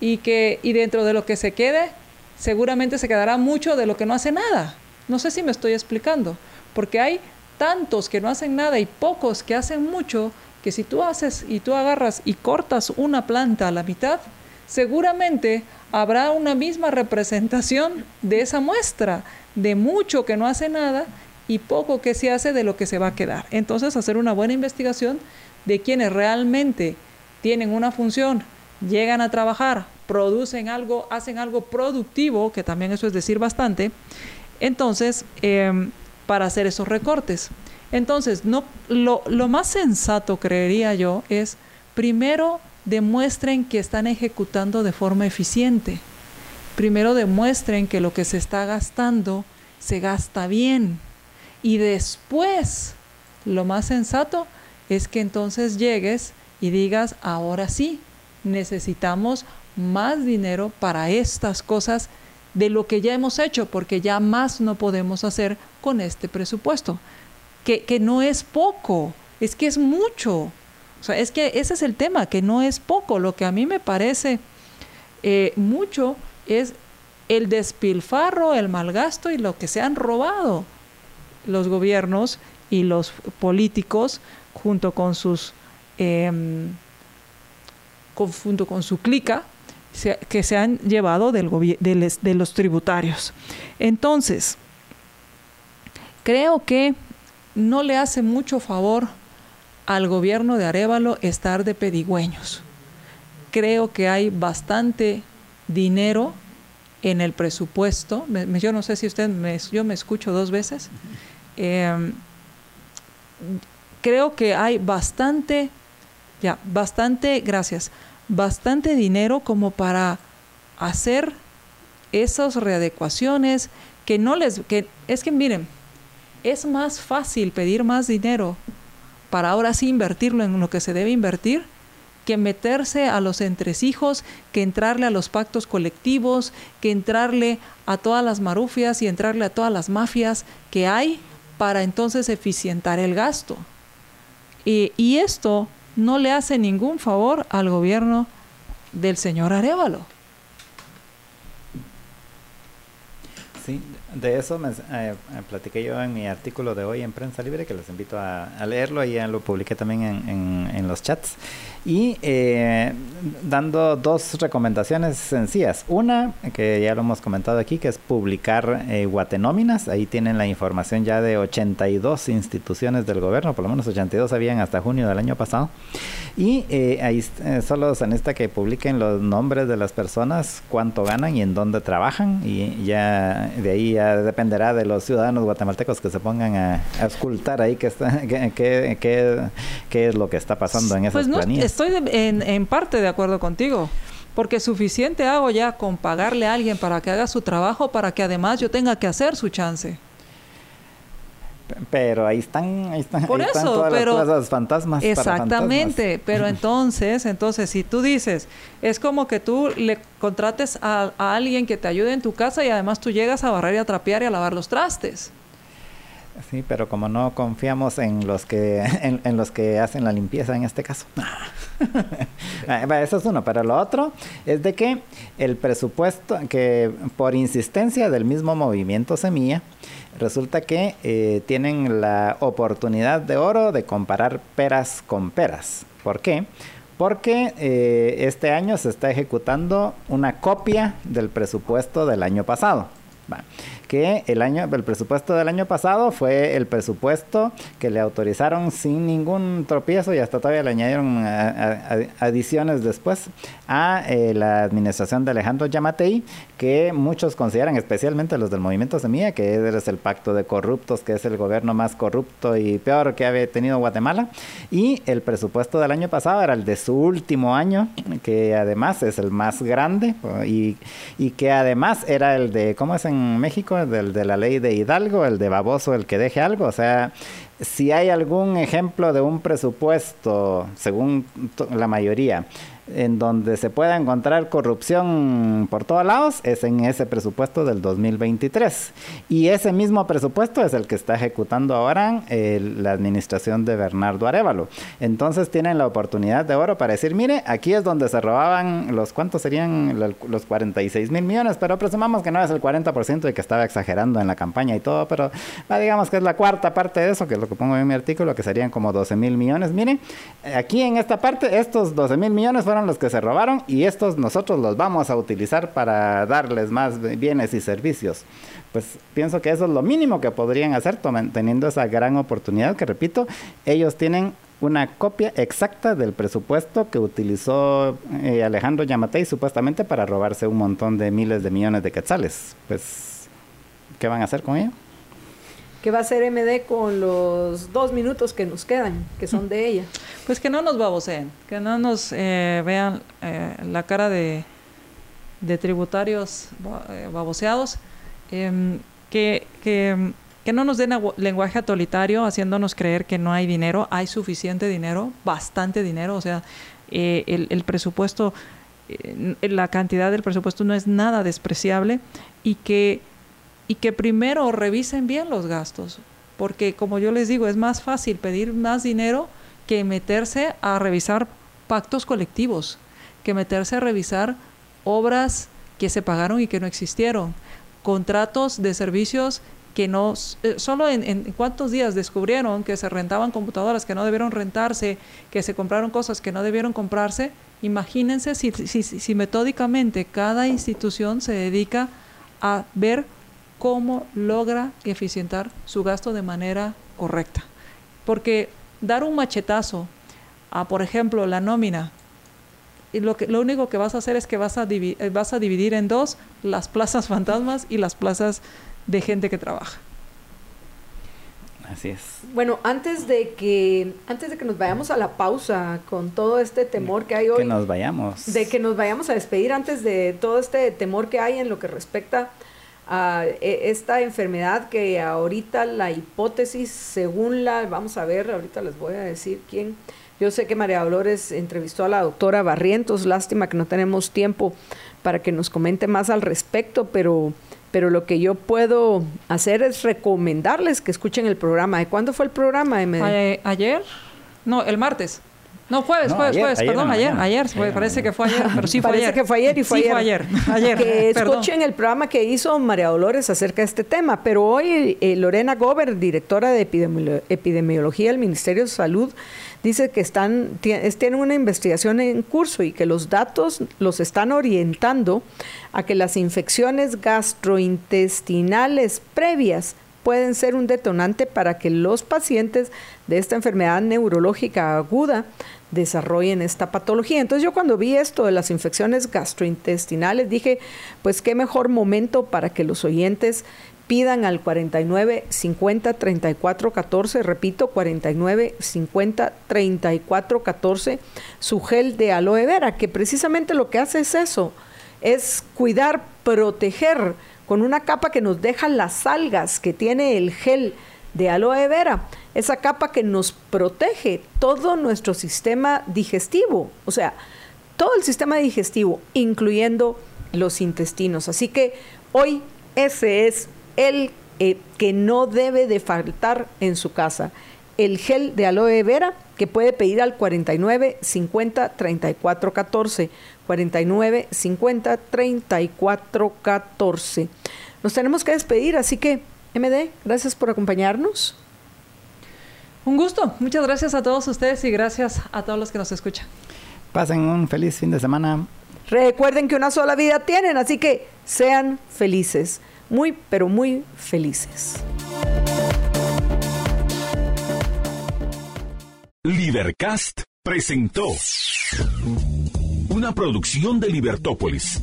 Y que y dentro de lo que se quede, seguramente se quedará mucho de lo que no hace nada. No sé si me estoy explicando, porque hay tantos que no hacen nada y pocos que hacen mucho, que si tú haces y tú agarras y cortas una planta a la mitad, seguramente habrá una misma representación de esa muestra, de mucho que no hace nada y poco que se hace de lo que se va a quedar. Entonces, hacer una buena investigación de quienes realmente tienen una función, llegan a trabajar, producen algo, hacen algo productivo, que también eso es decir bastante, entonces, em, para hacer esos recortes. Entonces, no, lo, lo más sensato, creería yo, es primero demuestren que están ejecutando de forma eficiente. Primero demuestren que lo que se está gastando se gasta bien. Y después, lo más sensato es que entonces llegues y digas, ahora sí, necesitamos más dinero para estas cosas de lo que ya hemos hecho, porque ya más no podemos hacer con este presupuesto. Que, que no es poco, es que es mucho. O sea, es que ese es el tema, que no es poco. Lo que a mí me parece eh, mucho es el despilfarro, el malgasto y lo que se han robado los gobiernos y los políticos junto con sus em, junto con su clica que se han llevado del de, de los tributarios. Entonces, creo que no le hace mucho favor al gobierno de Arevalo estar de pedigüeños. Creo que hay bastante dinero en el presupuesto. yo no sé si usted me, yo me escucho dos veces. Em, creo que hay bastante, ya, bastante, gracias, bastante dinero como para hacer esas readecuaciones que no les, que es que miren, es más fácil pedir más dinero para ahora sí invertirlo en lo que se debe invertir, que meterse a los entresijos, que entrarle a los pactos colectivos, que entrarle a todas las marufias y entrarle a todas las mafias que hay para entonces eficientar el gasto. Y, y esto no le hace ningún favor al gobierno del señor Arevalo. Sí, de eso me eh, platiqué yo en mi artículo de hoy en Prensa Libre, que les invito a, leerlo, y ya lo publiqué también en, en, los chats. Y eh, dando dos recomendaciones sencillas. Una, que ya lo hemos comentado aquí, que es publicar eh, guatenóminas. Ahí tienen la información ya de 82 instituciones del gobierno, por lo menos 82 habían hasta junio del año pasado. Y eh, ahí solo se necesita que publiquen los nombres de las personas, cuánto ganan y en dónde trabajan. Y ya de ahí ya dependerá de los ciudadanos guatemaltecos que se pongan a, a escultar ahí qué, está, qué, es lo que está pasando en esas pues no, Estoy en, en parte de acuerdo contigo. Porque suficiente hago ya con pagarle a alguien para que haga su trabajo, para que además yo tenga que hacer su chance. Pero ahí están, ahí están, Por eso, todas pero, las fantasmas. Exactamente, pero entonces, entonces, si tú dices, es como que tú le contrates a, alguien que te ayude en tu casa y además tú llegas a barrer y a trapear y a lavar los trastes. Sí, pero como no confiamos en los que en, los que hacen la limpieza en este caso. Ah, eso es uno, pero lo otro es de que el presupuesto que por insistencia del mismo movimiento Semilla resulta que eh, tienen la oportunidad de oro de comparar peras con peras. ¿Por qué? Porque eh, este año se está ejecutando una copia del presupuesto del año pasado. Que el año el presupuesto del año pasado fue el presupuesto que le autorizaron sin ningún tropiezo y hasta todavía le añadieron adiciones después a eh, la administración de Alejandro Yamatei que muchos consideran especialmente los del movimiento Semilla que es el pacto de corruptos que es el gobierno más corrupto y peor que había tenido Guatemala y el presupuesto del año pasado era el de su último año que además es el más grande y, y que además era el de ¿cómo es en México? Del de la ley de Hidalgo, el de baboso, el que deje algo. O sea, si hay algún ejemplo de un presupuesto, según la mayoría, en donde se pueda encontrar corrupción por todos lados es en ese presupuesto del 2023. Y ese mismo presupuesto es el que está ejecutando ahora la administración de Bernardo Arevalo. Entonces tienen la oportunidad de oro para decir, mire, aquí es donde se robaban los, ¿cuántos serían los 46 mil millones? Pero presumamos que no es el 40% y que estaba exagerando en la campaña y todo, pero digamos que es la cuarta parte de eso, que es lo que pongo en mi artículo, que serían como 12 mil millones. Mire, aquí en esta parte, estos 12 mil millones fueron los que se robaron y estos nosotros los vamos a utilizar para darles más bienes y servicios. Pues pienso que eso es lo mínimo que podrían hacer teniendo esa gran oportunidad que repito, ellos tienen una copia exacta del presupuesto que utilizó eh, Alejandro Yamatei supuestamente para robarse un montón de miles de millones de quetzales. Pues, ¿qué van a hacer con ello? ¿Qué va a hacer MD con los dos minutos que nos quedan, que son de ella? Pues que no nos baboseen, que no nos eh, vean eh, la cara de, tributarios eh, baboseados, em, que, que, no nos den lenguaje atolitario haciéndonos creer que no hay dinero, hay suficiente dinero, bastante dinero, o sea, el, el presupuesto, la cantidad del presupuesto no es nada despreciable y que y que primero revisen bien los gastos, porque como yo les digo, es más fácil pedir más dinero que meterse a revisar pactos colectivos, que meterse a revisar obras que se pagaron y que no existieron, contratos de servicios que no, eh, solo en, en, cuántos días descubrieron que se rentaban computadoras que no debieron rentarse, que se compraron cosas que no debieron comprarse, imagínense si, si, si metódicamente cada institución se dedica a ver cómo logra eficientar su gasto de manera correcta. Porque dar un machetazo a, por ejemplo, la nómina, y lo, que, lo único que vas a hacer es que vas a, eh, vas a dividir en dos las plazas fantasmas y las plazas de gente que trabaja. Así es. Bueno, antes de que antes de que nos vayamos a la pausa con todo este temor que hay hoy, que nos vayamos, de que nos vayamos a despedir antes de todo este temor que hay en lo que respecta a e, esta enfermedad que ahorita la hipótesis, según la, vamos a ver, ahorita les voy a decir quién. Yo sé que María Dolores entrevistó a la doctora Barrientos, lástima que no tenemos tiempo para que nos comente más al respecto, pero, pero lo que yo puedo hacer es recomendarles que escuchen el programa. ¿De cuándo fue el programa? Ayer, no, el martes. No, jueves, jueves, jueves, perdón, ayer, ayer, parece que fue ayer, pero sí fue parece ayer. que fue ayer y fue sí ayer. fue ayer, Que escuchen el programa que hizo María Dolores acerca de este tema, pero hoy eh, Lorena Gober, directora de epidemiología del Ministerio de Salud, dice que están tienen una investigación en curso y que los datos los están orientando a que las infecciones gastrointestinales previas pueden ser un detonante para que los pacientes de esta enfermedad neurológica aguda desarrollen esta patología. Entonces yo cuando vi esto de las infecciones gastrointestinales dije, pues qué mejor momento para que los oyentes pidan al 49 50 34 14, repito, 49 50 34 14, su gel de aloe vera, que precisamente lo que hace es eso, es cuidar, proteger con una capa que nos deja las algas que tiene el gel de aloe vera, esa capa que nos protege todo nuestro sistema digestivo, o sea, todo el sistema digestivo, incluyendo los intestinos. Así que hoy ese es el eh, que no debe de faltar en su casa. El gel de aloe vera que puede pedir al 49 50 34 14. 49 50 34 14. Nos tenemos que despedir, así que MD, gracias por acompañarnos. Un gusto. Muchas gracias a todos ustedes y gracias a todos los que nos escuchan. Pasen un feliz fin de semana. Recuerden que una sola vida tienen, así que sean felices. Muy, pero muy felices. Libercast presentó una producción de Libertópolis.